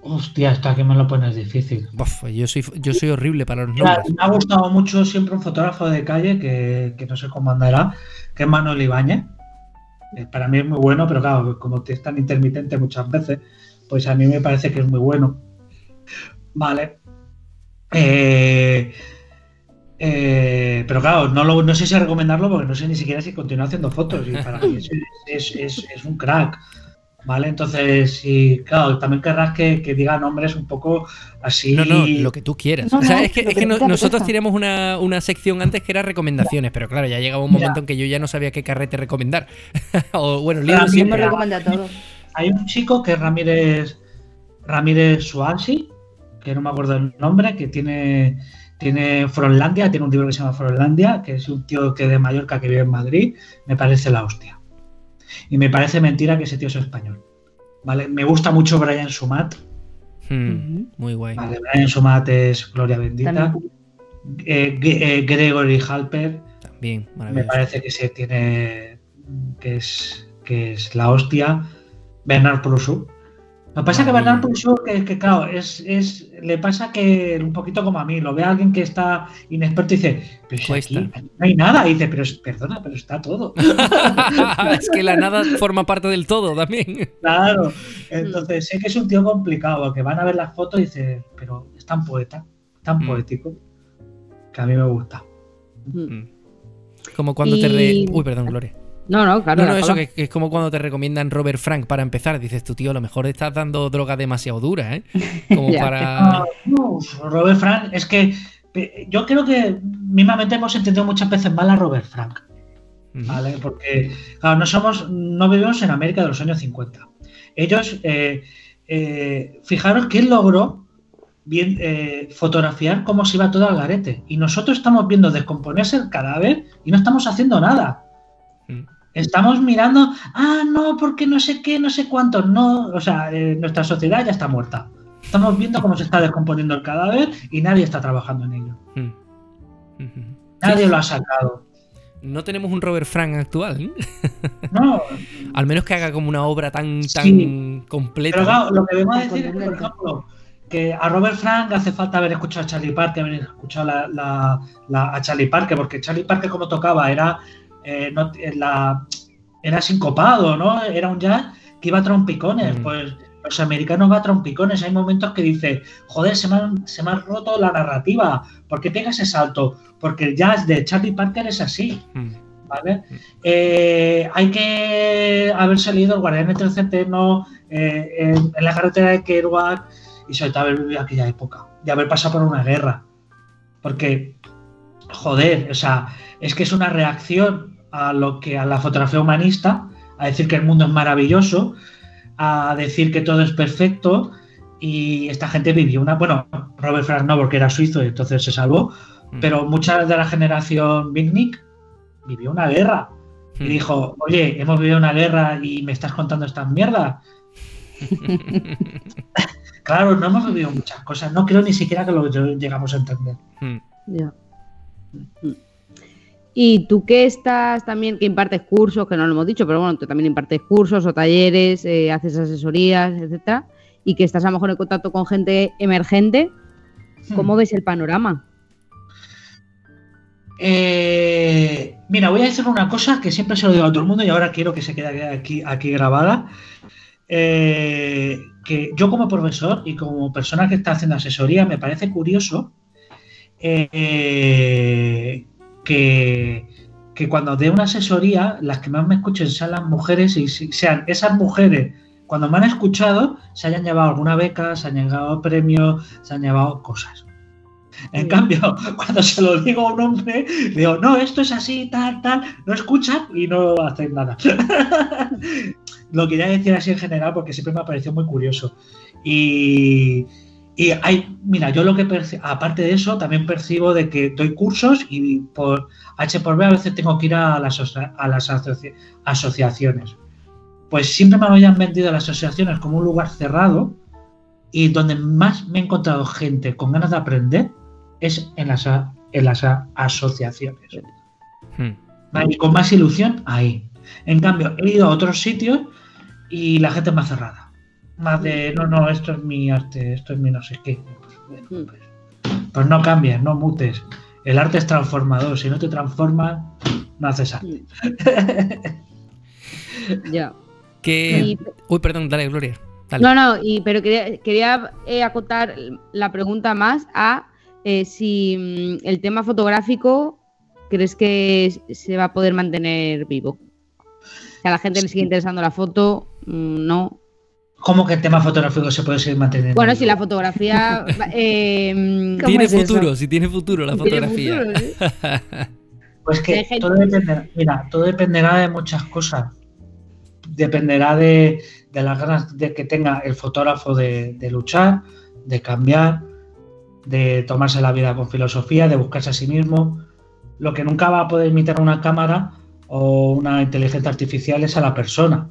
[SPEAKER 6] Hostia, hasta que me lo pones difícil.
[SPEAKER 2] Yo soy yo soy horrible para los
[SPEAKER 6] Mira,
[SPEAKER 2] nombres.
[SPEAKER 6] me ha gustado mucho siempre un fotógrafo de calle que, que no sé cómo andará, que es Manuel Ibáñez. Eh, Para mí es muy bueno, pero claro, como es tan intermitente muchas veces, pues a mí me parece que es muy bueno. Vale. Eh, eh, pero claro, no, lo- no sé si recomendarlo porque no sé ni siquiera si continúa haciendo fotos y para mí es, es- es- es un crack. ¿Vale? Entonces, sí, claro, también querrás que, que diga nombres un poco así.
[SPEAKER 2] No, no, lo que tú quieras.
[SPEAKER 7] No,
[SPEAKER 2] o sea,
[SPEAKER 7] no,
[SPEAKER 2] es que,
[SPEAKER 7] lo
[SPEAKER 2] es
[SPEAKER 7] que
[SPEAKER 2] que
[SPEAKER 7] te
[SPEAKER 2] no-
[SPEAKER 7] apetezca.
[SPEAKER 2] nosotros teníamos una, una sección antes que era recomendaciones, pero claro, ya llegaba un momento en que yo ya no sabía qué carrete recomendar. o bueno, libros siempre.
[SPEAKER 7] me todo.
[SPEAKER 6] Hay un chico que es Ramírez Ramírez Suansi, que no me acuerdo el nombre, que tiene, tiene Fronlandia, tiene un libro que se llama Fronlandia, que es un tío que de Mallorca que vive en Madrid, me parece la hostia. Y me parece mentira que ese tío es español. ¿Vale? Me gusta mucho Brian Sumat.
[SPEAKER 2] Hmm, muy guay.
[SPEAKER 6] ¿vale? Brian Sumat es Gloria Bendita. Eh, eh, Gregory Halper,
[SPEAKER 2] También,
[SPEAKER 6] me parece que se tiene que es que es la hostia Bernard Ploussourt lo que pasa es que. Bernard Ploussourt que, que, claro es, es le pasa que un poquito como a mí lo ve a alguien que está inexperto y dice pero si aquí, no hay nada y dice pero es- perdona pero está todo
[SPEAKER 2] es que la nada forma parte del todo también.
[SPEAKER 6] claro entonces sé que es un tío complicado que van a ver las fotos y dice pero es tan poeta tan
[SPEAKER 2] Mm.
[SPEAKER 6] poético que a mí me gusta
[SPEAKER 5] Hmm.
[SPEAKER 2] Como cuando te re... Uy, perdón, Gloria.
[SPEAKER 5] No, no, claro.
[SPEAKER 2] No, no, eso que, que es como cuando te recomiendan Robert Frank para empezar. Dices tú, tío, a lo mejor estás dando droga demasiado dura, ¿eh? Como
[SPEAKER 5] Ya.
[SPEAKER 2] para.
[SPEAKER 6] Uf, Robert Frank, es que yo creo que mismamente hemos entendido muchas veces mal a Robert Frank, ¿vale? Porque, claro, no somos, no vivimos en América de los años 50. Ellos, eh, eh, fijaros que él logró bien, eh, fotografiar cómo se iba todo al garete. Y nosotros estamos viendo descomponerse el cadáver y no estamos haciendo nada.
[SPEAKER 2] Mm.
[SPEAKER 6] Estamos mirando, ah, no, porque no sé qué, no sé cuánto, no, o sea, eh, nuestra sociedad ya está muerta. Estamos viendo cómo se está descomponiendo el cadáver y nadie está trabajando en ello.
[SPEAKER 2] Mm. Ujú.
[SPEAKER 6] Nadie lo ha sacado.
[SPEAKER 2] No tenemos un Robert Frank actual, ¿eh?
[SPEAKER 6] No,
[SPEAKER 2] Al menos que haga como una obra tan, tan
[SPEAKER 6] Sí.
[SPEAKER 2] completa.
[SPEAKER 6] pero claro, lo que vengo a
[SPEAKER 7] Tan
[SPEAKER 6] decir es que, por ejemplo, que a Robert Frank hace falta haber escuchado a Charlie Parker, haber escuchado la, la- la- a Charlie Parker, porque Charlie Parker como tocaba era, eh, no- eh, la, era sincopado, ¿no? Era un jazz que iba a trompicones.
[SPEAKER 2] Mm.
[SPEAKER 6] Pues los americanos van a trompicones. Hay momentos que dice, joder, se me, han- se me ha roto la narrativa. ¿Por qué pega ese salto? Porque el jazz de Charlie Parker es así.
[SPEAKER 2] Mm.
[SPEAKER 6] ¿vale? Eh, hay que haberse leído El Guardián del Centeno, eh, en, en la carretera de Kerouac y sobre todo haber vivido aquella época y haber pasado por una guerra. Porque, joder, o sea, es que es una reacción a lo que a la fotografía humanista, a decir que el mundo es maravilloso, a decir que todo es perfecto y esta gente vivió una, bueno, Robert Frank no porque era suizo y entonces se salvó,
[SPEAKER 2] Mm.
[SPEAKER 6] pero mucha de la generación Bitnik vivió una guerra y
[SPEAKER 2] Mm.
[SPEAKER 6] dijo, oye, hemos vivido una guerra y me estás contando estas mierdas. claro, no hemos vivido muchas cosas, no creo ni siquiera que lo llegamos a entender.
[SPEAKER 2] Mm.
[SPEAKER 5] Ya. Y tú que estás también, que impartes cursos, que no lo hemos dicho, pero bueno, tú también impartes cursos o talleres, eh, haces asesorías, etcétera, y que estás a lo mejor en contacto con gente emergente, ¿cómo ves el panorama?
[SPEAKER 6] Eh, mira, voy a decir una cosa que siempre se lo digo a todo el mundo y ahora quiero que se quede aquí, aquí grabada. Eh, que yo como profesor y como persona que está haciendo asesoría me parece curioso eh, que, que cuando dé una asesoría las que más me escuchen sean las mujeres y sean esas mujeres cuando me han escuchado se hayan llevado alguna beca, se han llevado premios, se han llevado cosas. En cambio, cuando se lo digo a un hombre, digo, no, esto es así, tal, tal, no escuchan y no hacen nada. lo quería decir así en general porque siempre me ha parecido muy curioso. Y, y hay, mira, yo lo que aparte de eso, también percibo de que doy cursos y por H por B a veces tengo que ir a las, asocia- a las asoci- asociaciones. Pues siempre me habían vendido las asociaciones como un lugar cerrado y donde más me he encontrado gente con ganas de aprender es en las, a- en las asociaciones.
[SPEAKER 2] Mm.
[SPEAKER 6] ¿vale? Y con más ilusión, ahí. En cambio, he ido a otros sitios y la gente es más cerrada. Más de, no, no, esto es mi arte, esto es mi no sé qué. Pues, bueno, pues, pues no cambies, no mutes. El arte es transformador. Si no te transformas, no haces arte.
[SPEAKER 5] Ya.
[SPEAKER 2] Que...
[SPEAKER 5] Y-
[SPEAKER 2] Uy, perdón, dale, Gloria. Dale.
[SPEAKER 5] No, no, y, pero quería, quería eh, acotar la pregunta más a eh, si mm, el tema fotográfico crees que se va a poder mantener vivo. Que a la gente le sigue interesando la foto, mm, no.
[SPEAKER 6] ¿Cómo que el tema fotográfico se puede seguir manteniendo?
[SPEAKER 5] Bueno, si la fotografía. eh, mm,
[SPEAKER 7] ¿Cómo
[SPEAKER 2] Tiene
[SPEAKER 7] es eso?
[SPEAKER 2] futuro, si tiene futuro la fotografía.
[SPEAKER 5] futuro.
[SPEAKER 6] Pues que todo dependerá, mira, todo dependerá de muchas cosas. Dependerá de, de las ganas de que tenga el fotógrafo de, de luchar, de cambiar, de tomarse la vida con filosofía, de buscarse a sí mismo. Lo que nunca va a poder imitar una cámara o una inteligencia artificial es a la persona.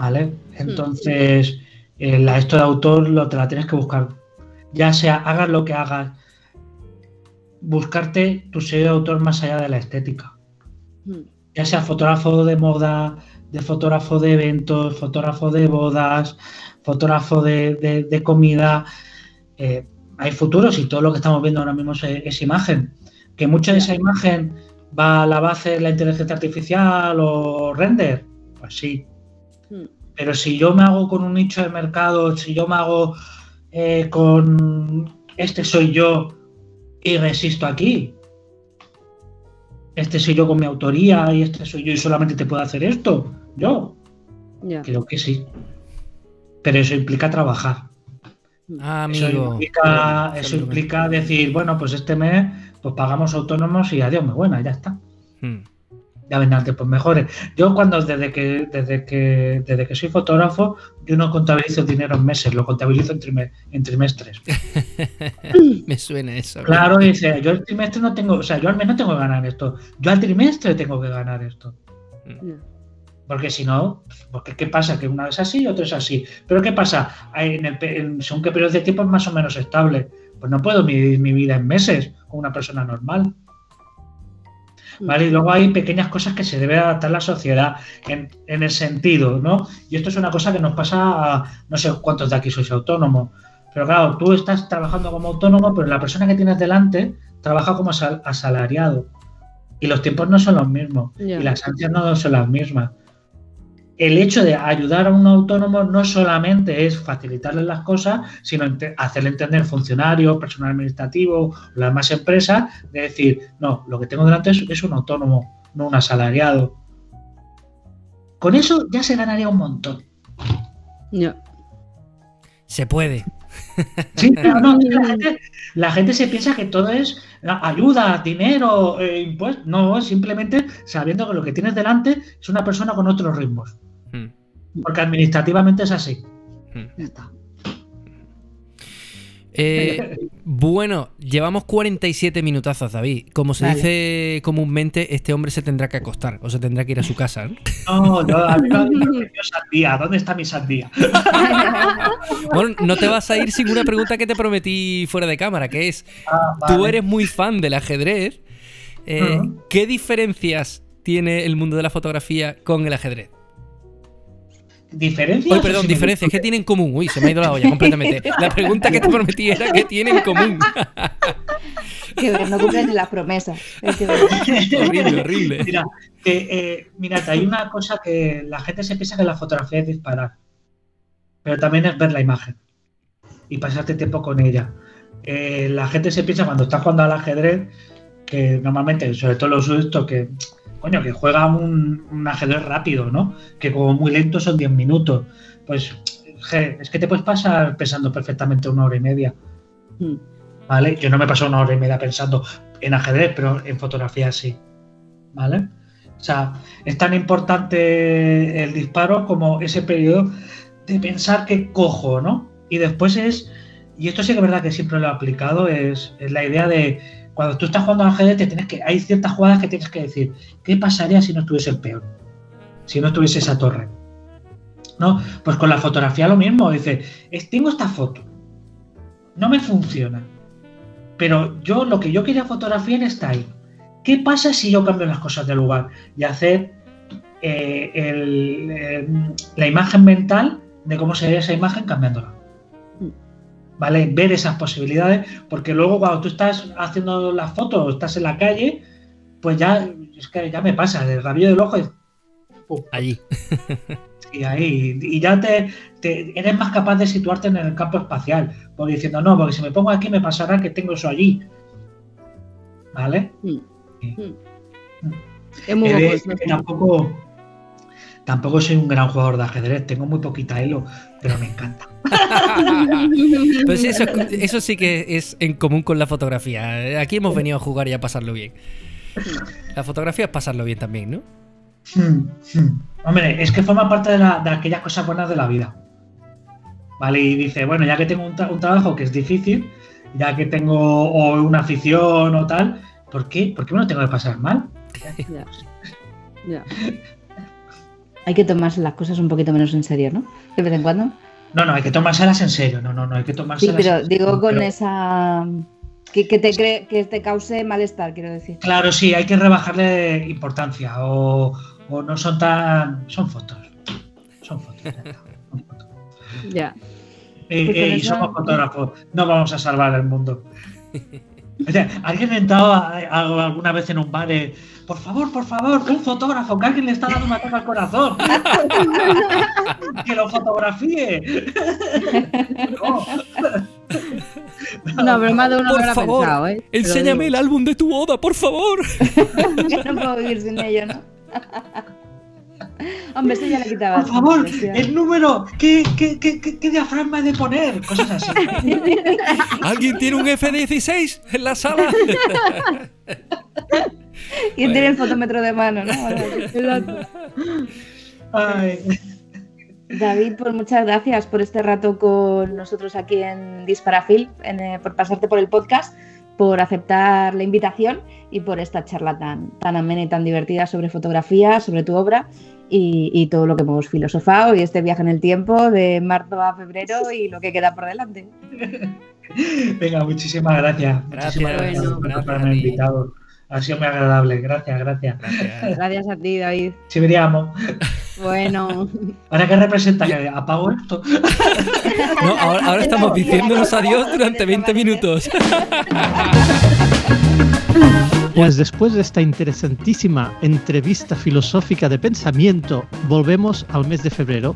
[SPEAKER 6] ¿Vale? Entonces, eh, la, esto de autor lo, te la tienes que buscar. Ya sea, hagas lo que hagas, buscarte tu sello de autor más allá de la estética.
[SPEAKER 5] Mm,
[SPEAKER 6] Ya sea fotógrafo de moda, de fotógrafo de eventos, fotógrafo de bodas, fotógrafo de, de- de comida. Eh, hay futuros y todo lo que estamos viendo ahora mismo es, es imagen. Que mucha de esa imagen va a la base de la inteligencia artificial o render, pues sí.
[SPEAKER 5] Mm,
[SPEAKER 6] Pero si yo me hago con un nicho de mercado, si yo me hago eh, con este soy yo y resisto aquí, este soy yo con mi autoría y este soy yo y solamente te puedo hacer esto, yo creo que sí. Pero eso implica trabajar.
[SPEAKER 2] Ah,
[SPEAKER 6] Eso implica, eso
[SPEAKER 2] Saludo.
[SPEAKER 6] implica decir, bueno, pues este mes pues pagamos autónomos y adiós, muy buena, ya está.
[SPEAKER 2] Mm.
[SPEAKER 6] Ya vendrán tiempos mejores. Yo cuando desde que desde que desde que soy fotógrafo, yo no contabilizo dinero en meses, lo contabilizo en, trime- en trimestres.
[SPEAKER 2] Me suena eso.
[SPEAKER 6] Claro, dice, yo el trimestre no tengo, o sea, yo al mes no tengo que ganar esto, yo al trimestre tengo que ganar esto.
[SPEAKER 5] ya.
[SPEAKER 6] Porque si no, porque ¿qué pasa? Que una vez así y otra es así. Pero ¿qué pasa? En el, pe- en- según qué periodo de tiempo es más o menos estable. Pues no puedo medir mi vida en meses con una persona normal. ¿Vale? Y luego hay pequeñas cosas que se debe adaptar la sociedad en, en el sentido, ¿no? Y esto es una cosa que nos pasa a no sé cuántos de aquí sois autónomos. Pero claro, tú estás trabajando como autónomo, pero la persona que tienes delante trabaja como asal- asalariado. Y los tiempos no son los mismos. Y las ansias no son las mismas el hecho de ayudar a un autónomo no solamente es facilitarle las cosas, sino ente- hacerle entender funcionarios, personal administrativo, las demás empresas, de decir, no, lo que tengo delante es, es un autónomo, no un asalariado. Con eso ya se ganaría un montón.
[SPEAKER 5] Ya.
[SPEAKER 2] Se puede.
[SPEAKER 6] Sí, pero no, la, gente, la gente se piensa que todo es ah, ayuda, dinero, eh, impuestos. No, es simplemente sabiendo que lo que tienes delante es una persona con otros ritmos. Porque administrativamente es así.
[SPEAKER 2] Hmm.
[SPEAKER 6] Ya está.
[SPEAKER 2] Eh, bueno, llevamos 47 minutazos, David. Como se
[SPEAKER 7] Vale.
[SPEAKER 2] dice comúnmente, este hombre se tendrá que acostar o se tendrá que ir a su casa. ¿no?
[SPEAKER 6] No, me han prometido sandía. ¿Dónde está mi sandía?
[SPEAKER 2] Bueno, no te vas a ir sin una pregunta que te prometí fuera de cámara, que es,
[SPEAKER 6] Ah,
[SPEAKER 2] tú eres muy fan del ajedrez. eh. ¿Qué diferencias tiene el mundo de la fotografía con el ajedrez?
[SPEAKER 6] ¿Diferencias?
[SPEAKER 2] Uy,
[SPEAKER 6] o
[SPEAKER 2] perdón, diferencias. ¿Qué tiene en común? Uy, se me ha ido la olla completamente. La pregunta que te prometí era ¿qué tiene en común?
[SPEAKER 7] Que no cumplen ni las promesas.
[SPEAKER 2] Horrible, horrible.
[SPEAKER 6] Mira, que, eh, mira, que hay una cosa que la gente se piensa que la fotografía es disparar, pero también es ver la imagen y pasarte tiempo con ella. Eh, la gente se piensa cuando está jugando al ajedrez que normalmente, sobre todo los estos que, coño, que juegan un, un ajedrez rápido, ¿no? Que como muy lento son 10 minutos. Pues je, es que te puedes pasar pensando perfectamente una hora y media.
[SPEAKER 7] Mm.
[SPEAKER 6] ¿Vale? Yo no me paso una hora y media pensando en ajedrez, pero en fotografía sí. ¿Vale? O sea, es tan importante el disparo como ese periodo de pensar que cojo, ¿no? Y después es, y esto sí que es verdad que siempre lo he aplicado, es, es la idea de cuando tú estás jugando al ajedrez, te tienes que, hay ciertas jugadas que tienes que decir, ¿qué pasaría si no estuviese el peón? Si no estuviese esa torre. ¿No? Pues con la fotografía lo mismo, dice, tengo esta foto, no me funciona, pero yo lo que yo quería fotografiar está ahí. ¿Qué pasa si yo cambio las cosas de lugar y hacer eh, eh, la imagen mental de cómo sería esa imagen cambiándola? ¿Vale? Ver esas posibilidades, porque luego cuando tú estás haciendo las fotos o estás en la calle, pues ya, es que ya me pasa, el rabillo del ojo pum,
[SPEAKER 2] Allí.
[SPEAKER 6] y ahí, y ya te, te- eres más capaz de situarte en el campo espacial, porque diciendo, no, porque si me pongo aquí me pasará que tengo eso allí. ¿Vale?
[SPEAKER 5] Es muy
[SPEAKER 6] de
[SPEAKER 5] guapo
[SPEAKER 6] decir
[SPEAKER 5] eso.
[SPEAKER 6] que tampoco, tampoco soy un gran jugador de ajedrez, tengo muy poquita elo, pero me encanta.
[SPEAKER 2] Pues eso, eso sí que es en común con la fotografía. Aquí hemos venido a jugar y a pasarlo bien. La fotografía es pasarlo bien también, ¿no?
[SPEAKER 6] Hmm, hmm. Hombre, es que forma parte de, la- de aquellas cosas buenas de la vida. Vale, y dice, bueno, ya que tengo un, tra- un trabajo que es difícil, ya que tengo o una afición o tal, ¿por qué? ¿Por qué me lo tengo que pasar mal?
[SPEAKER 5] Ya. Ya.
[SPEAKER 7] Hay que tomarse las cosas un poquito menos en serio, ¿no? De vez en cuando.
[SPEAKER 6] No, no, hay que tomárselas en serio, no, no, no, hay que
[SPEAKER 7] Sí,
[SPEAKER 6] tomárselas
[SPEAKER 7] pero
[SPEAKER 6] en
[SPEAKER 7] digo
[SPEAKER 6] serio,
[SPEAKER 7] con
[SPEAKER 6] pero-
[SPEAKER 7] esa. Que, que te cree, que te cause malestar, quiero decir.
[SPEAKER 6] Claro, sí, hay que rebajarle importancia o, o no son tan... Son fotos. Son fotos. ya está, son fotos.
[SPEAKER 5] Ya.
[SPEAKER 6] Eh,
[SPEAKER 7] Pues
[SPEAKER 6] eh, y
[SPEAKER 7] esa-
[SPEAKER 6] somos fotógrafos, no vamos a salvar el mundo. O sea, ¿Alguien ha entrado a- a- alguna vez en un bar? eh, por favor, por favor, un fotógrafo, que alguien le está dando un ataque al corazón. que lo fotografíe. no.
[SPEAKER 5] No, pero más de uno
[SPEAKER 2] Por
[SPEAKER 5] me lo ha
[SPEAKER 2] favor,
[SPEAKER 5] pensado, ¿eh?
[SPEAKER 2] Enséñame el álbum de tu boda, por favor.
[SPEAKER 7] Yo no puedo vivir sin ello, ¿no? Hombre, eso ya le quitaba.
[SPEAKER 6] Por favor, el número, ¿qué, qué, qué, qué- qué diafragma he de poner? Cosas así.
[SPEAKER 2] ¿Alguien tiene un F-16 en la sala?
[SPEAKER 7] ¿Quién tiene el fotómetro de mano, no?
[SPEAKER 6] Ay.
[SPEAKER 7] David, pues muchas gracias por este rato con nosotros aquí en Disparafil, en, eh, por pasarte por el podcast, por aceptar la invitación y por esta charla tan, tan amena y tan divertida sobre fotografía, sobre tu obra y, y todo lo que hemos filosofado y este viaje en el tiempo de marzo a febrero y lo que queda por delante.
[SPEAKER 6] Venga, muchísimas gracias.
[SPEAKER 2] Gracias,
[SPEAKER 6] muchísimas gracias,
[SPEAKER 5] bueno,
[SPEAKER 6] por haberme invitado. Ha sido muy agradable. Gracias, gracias.
[SPEAKER 5] Gracias a ti, David.
[SPEAKER 6] Si veríamos.
[SPEAKER 5] Bueno,
[SPEAKER 6] ¿Ahora qué representa? ¿Que apago esto?
[SPEAKER 2] No, ahora, ahora estamos diciéndonos adiós durante 20 minutos.
[SPEAKER 1] Pues después de esta interesantísima entrevista filosófica de pensamiento, volvemos al mes de febrero,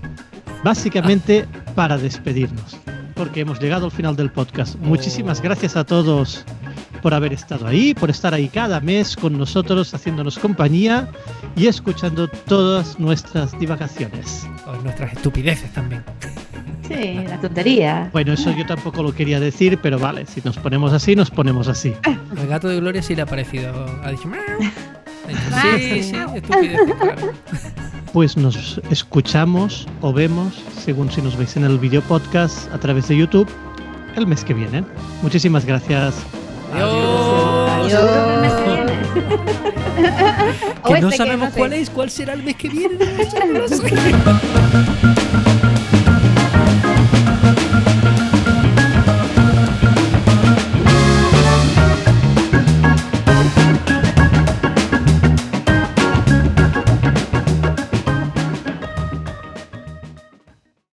[SPEAKER 1] básicamente para despedirnos, porque hemos llegado al final del podcast. Muchísimas gracias a todos por haber estado ahí, por estar ahí cada mes con nosotros, haciéndonos compañía y escuchando todas nuestras divagaciones.
[SPEAKER 2] O nuestras estupideces también.
[SPEAKER 7] Sí, la tontería.
[SPEAKER 1] Bueno, eso yo tampoco lo quería decir, pero vale, si nos ponemos así, nos ponemos así.
[SPEAKER 2] El gato de Gloria sí le ha parecido. Ha dicho. Ah, sí, sí, estupidez.
[SPEAKER 1] Pues nos escuchamos o vemos, según si nos veis en el video podcast a través de YouTube, el mes que viene. Muchísimas gracias.
[SPEAKER 2] Adiós.
[SPEAKER 7] Adiós.
[SPEAKER 5] Adiós. que no sabemos
[SPEAKER 2] cuál es, cuál será el mes que viene.